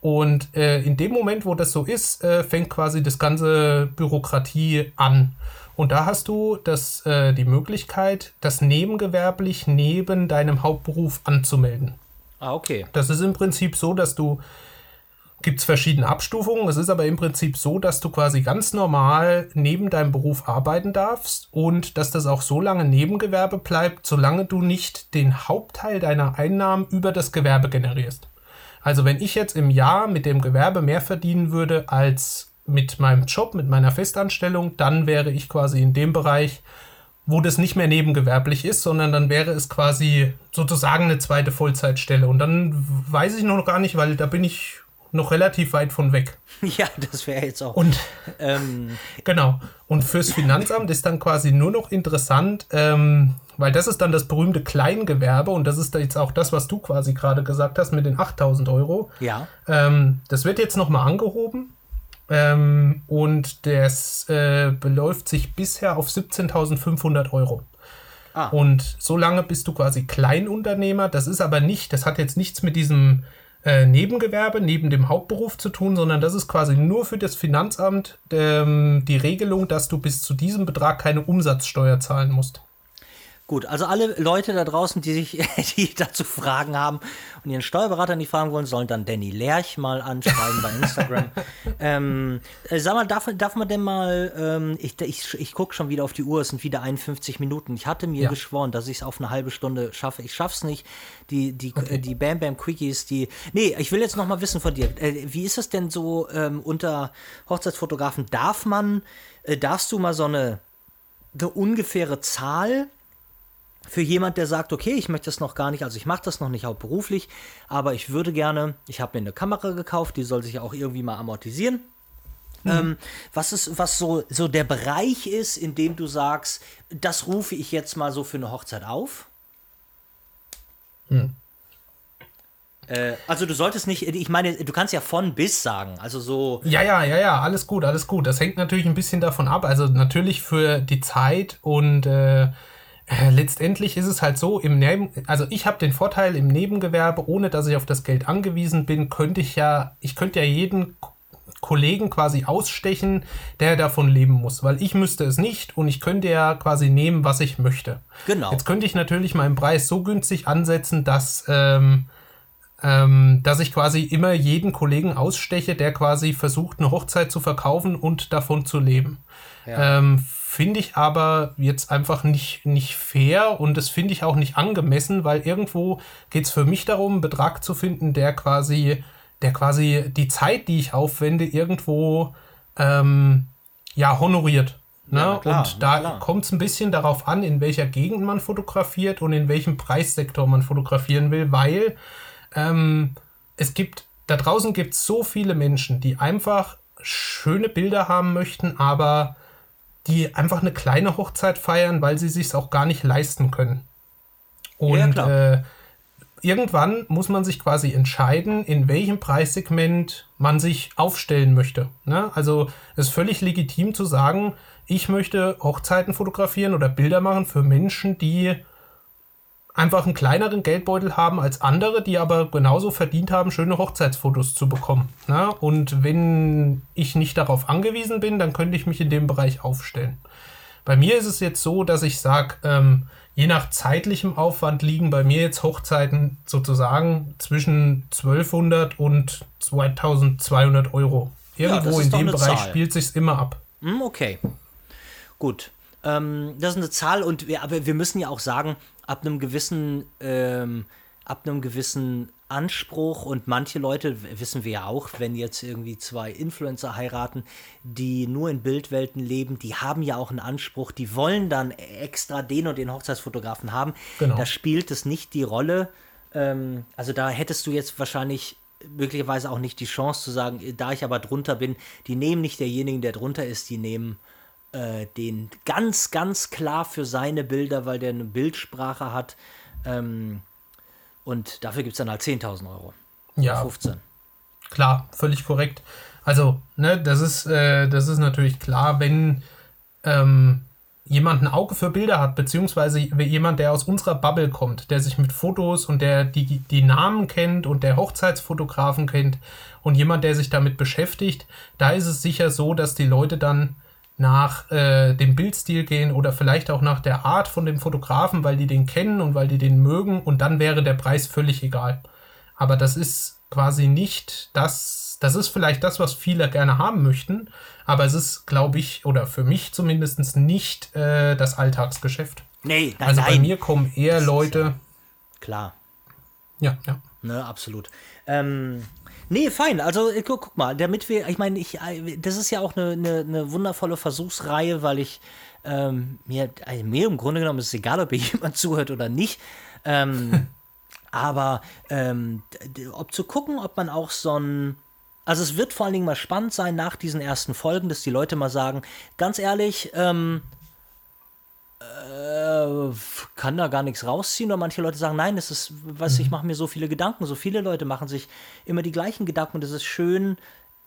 Und äh, in dem Moment, wo das so ist, äh, fängt quasi das ganze Bürokratie an. Und da hast du das, äh, die Möglichkeit, das nebengewerblich neben deinem Hauptberuf anzumelden. Ah, okay. Das ist im Prinzip so, dass du gibt es verschiedene Abstufungen. Es ist aber im Prinzip so, dass du quasi ganz normal neben deinem Beruf arbeiten darfst und dass das auch so lange Nebengewerbe bleibt, solange du nicht den Hauptteil deiner Einnahmen über das Gewerbe generierst. Also wenn ich jetzt im Jahr mit dem Gewerbe mehr verdienen würde als mit meinem Job, mit meiner Festanstellung, dann wäre ich quasi in dem Bereich, wo das nicht mehr nebengewerblich ist, sondern dann wäre es quasi sozusagen eine zweite Vollzeitstelle. Und dann weiß ich noch gar nicht, weil da bin ich noch relativ weit von weg. <laughs> Ja, das wäre jetzt auch. Und ähm, <laughs> genau. Und fürs Finanzamt ist dann quasi nur noch interessant, ähm, weil das ist dann das berühmte Kleingewerbe und das ist da jetzt auch das, was du quasi gerade gesagt hast mit den 8000 Euro. Ja. Ähm, das wird jetzt nochmal angehoben ähm, und das äh, beläuft sich bisher auf 17.500 Euro. Ah. Und so lange bist du quasi Kleinunternehmer. Das ist aber nicht, das hat jetzt nichts mit diesem äh, Nebengewerbe, neben dem Hauptberuf zu tun, sondern das ist quasi nur für das Finanzamt ähm, die Regelung, dass du bis zu diesem Betrag keine Umsatzsteuer zahlen musst. Gut, also alle Leute da draußen, die sich <laughs> die dazu Fragen haben und ihren Steuerberater nicht fragen wollen, sollen dann Danny Lerch mal anschreiben bei Instagram. <laughs> ähm, äh, sag mal, darf, darf man denn mal, ähm, ich, ich, ich gucke schon wieder auf die Uhr, es sind wieder 51 Minuten. Ich hatte mir ja. geschworen, dass ich es auf eine halbe Stunde schaffe. Ich schaff's nicht. Die, die, okay. äh, die Bam Bam Quickies, die. Nee, ich will jetzt noch mal wissen von dir. Äh, wie ist es denn so ähm, unter Hochzeitsfotografen? Darf man, äh, darfst du mal so eine, eine ungefähre Zahl für jemand, der sagt, okay, ich möchte das noch gar nicht, also ich mache das noch nicht hauptberuflich, aber ich würde gerne, ich habe mir eine Kamera gekauft, die soll sich auch irgendwie mal amortisieren. Mhm. Ähm, was ist, was so, so der Bereich ist, in dem du sagst, das rufe ich jetzt mal so für eine Hochzeit auf? Mhm. Äh, also du solltest nicht, ich meine, du kannst ja von bis sagen, also so. Ja, ja, ja, ja, alles gut, alles gut. Das hängt natürlich ein bisschen davon ab. Also natürlich für die Zeit und äh, äh, letztendlich ist es halt so, im Neben also ich habe den Vorteil im Nebengewerbe, ohne dass ich auf das Geld angewiesen bin, könnte ich ja, ich könnte ja jeden Kollegen quasi ausstechen, der davon leben muss, weil ich müsste es nicht und ich könnte ja quasi nehmen, was ich möchte. Genau. Jetzt könnte ich natürlich meinen Preis so günstig ansetzen, dass, ähm, ähm, dass ich quasi immer jeden Kollegen aussteche, der quasi versucht, eine Hochzeit zu verkaufen und davon zu leben. Ja. Ähm, finde ich aber jetzt einfach nicht, nicht fair und das finde ich auch nicht angemessen, weil irgendwo geht es für mich darum, einen Betrag zu finden, der quasi, der quasi die Zeit, die ich aufwende, irgendwo ähm, ja honoriert. Ne? Ja, klar, und da kommt es ein bisschen darauf an, in welcher Gegend man fotografiert und in welchem Preissektor man fotografieren will, weil ähm, es gibt, da draußen gibt es so viele Menschen, die einfach schöne Bilder haben möchten, aber die einfach eine kleine Hochzeit feiern, weil sie sich auch gar nicht leisten können. Und ja, äh, irgendwann muss man sich quasi entscheiden, in welchem Preissegment man sich aufstellen möchte. Ne? Also es ist völlig legitim zu sagen, ich möchte Hochzeiten fotografieren oder Bilder machen für Menschen, die einfach einen kleineren Geldbeutel haben als andere, die aber genauso verdient haben, schöne Hochzeitsfotos zu bekommen. Ne? Und wenn ich nicht darauf angewiesen bin, dann könnte ich mich in dem Bereich aufstellen. Bei mir ist es jetzt so, dass ich sage, ähm, je nach zeitlichem Aufwand liegen bei mir jetzt Hochzeiten sozusagen zwischen 1200 und 2200 Euro. Irgendwo ja, in dem Bereich Zahl. spielt sich immer ab. Hm, okay. Gut. Ähm, das ist eine Zahl und wir, aber wir müssen ja auch sagen, ab einem gewissen, ähm, ab einem gewissen Anspruch und manche Leute, wissen wir ja auch, wenn jetzt irgendwie zwei Influencer heiraten, die nur in Bildwelten leben, die haben ja auch einen Anspruch, die wollen dann extra den und den Hochzeitsfotografen haben. Genau. Da spielt es nicht die Rolle. Ähm, also da hättest du jetzt wahrscheinlich möglicherweise auch nicht die Chance zu sagen, da ich aber drunter bin, die nehmen nicht derjenigen, der drunter ist, die nehmen äh, den ganz, ganz klar für seine Bilder, weil der eine Bildsprache hat. Ähm, und dafür gibt es dann halt 10.000 Euro. Ja. 15. Klar, völlig korrekt. Also, ne, das ist, äh, das ist natürlich klar, wenn ähm, jemand ein Auge für Bilder hat, beziehungsweise jemand, der aus unserer Bubble kommt, der sich mit Fotos und der die, die Namen kennt und der Hochzeitsfotografen kennt und jemand, der sich damit beschäftigt, da ist es sicher so, dass die Leute dann nach äh, dem Bildstil gehen oder vielleicht auch nach der Art von dem Fotografen, weil die den kennen und weil die den mögen und dann wäre der Preis völlig egal. Aber das ist quasi nicht das, das ist vielleicht das, was viele gerne haben möchten, aber es ist, glaube ich, oder für mich zumindest nicht äh, das Alltagsgeschäft. Nee, nein, Also nein. bei mir kommen eher Das Leute. ja- Klar. Ja, ja. Ne, absolut. Ähm, nee, fein. Also äh, guck, guck mal, damit wir, ich meine, ich, äh, das ist ja auch eine, eine, eine wundervolle Versuchsreihe, weil ich ähm, mir, also mir im Grunde genommen ist es egal, ob hier <laughs> jemand zuhört oder nicht. Ähm, <laughs> aber ähm, ob zu gucken, ob man auch so ein also es wird vor allen Dingen mal spannend sein nach diesen ersten Folgen, dass die Leute mal sagen, ganz ehrlich, ähm, äh, kann da gar nichts rausziehen. Oder manche Leute sagen, nein, das ist, was, ich mache mir so viele Gedanken. So viele Leute machen sich immer die gleichen Gedanken und es ist schön,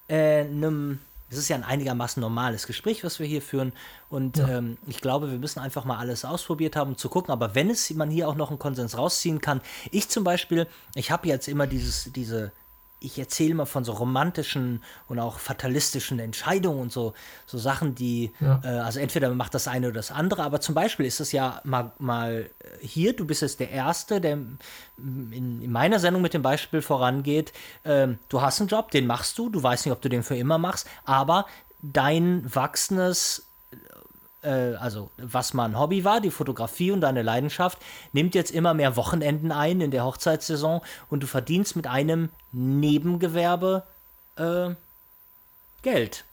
äh, einem, es ist ja ein einigermaßen normales Gespräch, was wir hier führen. Und ähm, ich glaube, wir müssen einfach mal alles ausprobiert haben, um zu gucken. Aber wenn es man hier auch noch einen Konsens rausziehen kann, ich zum Beispiel, ich habe jetzt immer dieses, diese ich erzähle mal von so romantischen und auch fatalistischen Entscheidungen und so, so Sachen, die, Ja. äh, also entweder man macht das eine oder das andere, aber zum Beispiel ist es ja mal, mal äh, hier, du bist jetzt der Erste, der in, in meiner Sendung mit dem Beispiel vorangeht, ähm, du hast einen Job, den machst du, du weißt nicht, ob du den für immer machst, aber dein wachsendes äh, also was mal ein Hobby war, die Fotografie und deine Leidenschaft, nimmt jetzt immer mehr Wochenenden ein in der Hochzeitssaison und du verdienst mit einem Nebengewerbe äh, Geld.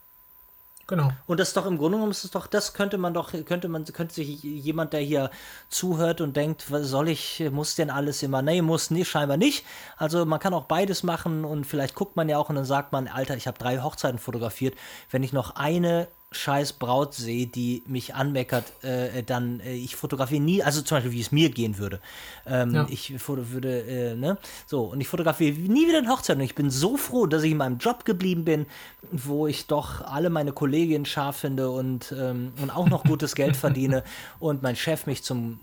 Genau. Und das ist doch im Grunde genommen ist es doch, das könnte man doch, könnte man, könnte sich jemand, der hier zuhört und denkt, was soll ich, muss denn alles immer? Nee, muss nicht, scheinbar nicht. Also man kann auch beides machen und vielleicht guckt man ja auch und dann sagt man, Alter, ich habe drei Hochzeiten fotografiert. Wenn ich noch eine scheiß Braut sehe, die mich anmeckert, äh, dann äh, ich fotografiere nie, also zum Beispiel wie es mir gehen würde. Ähm, Ja. Ich würde, äh, ne, so, und ich fotografiere nie wieder eine Hochzeit und ich bin so froh, dass ich in meinem Job geblieben bin, wo ich doch alle meine Kolleginnen scharf finde und, ähm, und auch noch gutes Geld verdiene <laughs> und mein Chef mich zum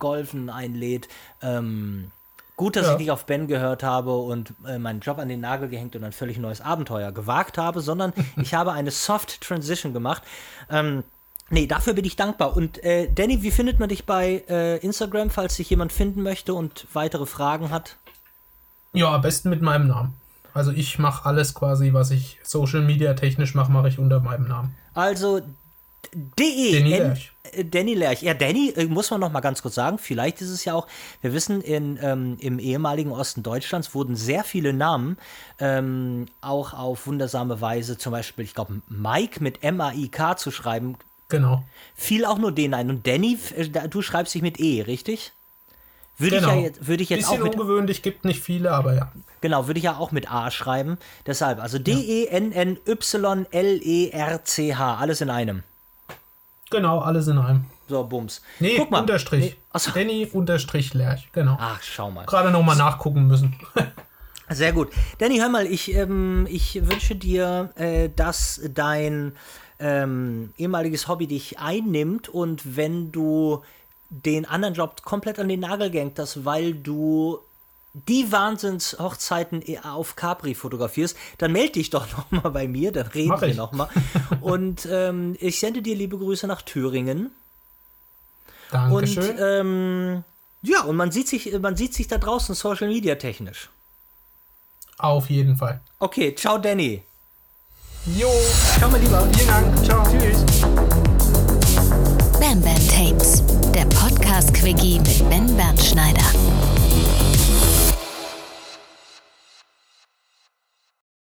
Golfen einlädt. Ähm, gut, dass Ja. ich nicht auf Ben gehört habe und äh, meinen Job an den Nagel gehängt und ein völlig neues Abenteuer gewagt habe, sondern <laughs> ich habe eine Soft Transition gemacht. Ähm, Nee, dafür bin ich dankbar. Und äh, Danny, wie findet man dich bei äh, Instagram, falls sich jemand finden möchte und weitere Fragen hat? Ja, am besten mit meinem Namen. Also ich mache alles quasi, was ich Social Media technisch mache, mache ich unter meinem Namen. Also de Danny Lerch. äh, Danny Lerch. Ja, Danny, äh, muss man noch mal ganz kurz sagen, vielleicht ist es ja auch, wir wissen, in, ähm, im ehemaligen Osten Deutschlands wurden sehr viele Namen ähm, auch auf wundersame Weise, zum Beispiel, ich glaube, Mike mit M-A-I-K zu schreiben, Genau. fiel auch nur den ein. Und Danny, äh, du schreibst dich mit E, richtig? Würde ich genau. ja jetzt, würde ich jetzt auch Bisschen mit ungewöhnlich, gibt nicht viele, aber ja. Genau, würde ich ja auch mit A schreiben. Deshalb, also D-E-N-N-Y-L-E-R-C-H, alles in einem. Genau, alles in einem. So, Bums. Nee, Guck mal. Unterstrich. Nee, achso. Danny Unterstrich Lerch, genau. Ach, schau mal. Gerade nochmal nachgucken müssen. Sehr gut. Danny, hör mal, ich, ähm, ich wünsche dir, äh, dass dein ähm, ehemaliges Hobby dich einnimmt und wenn du den anderen Job komplett an den Nagel gehängt hast, weil du die Wahnsinns-Hochzeiten auf Capri fotografierst, dann melde dich doch <laughs> noch mal bei mir, dann reden Mach wir ich. noch mal. Und ähm, ich sende dir liebe Grüße nach Thüringen. Und Dankeschön. ähm, ja, und man sieht sich, man sieht sich da draußen Social Media technisch. Auf jeden Fall. Okay, ciao Danny. Jo, Ciao mein Lieber. vielen Dank. Ciao. Tschüss. Bam Bam Tapes, der Podcast-Quickie mit Ben Bernschneider.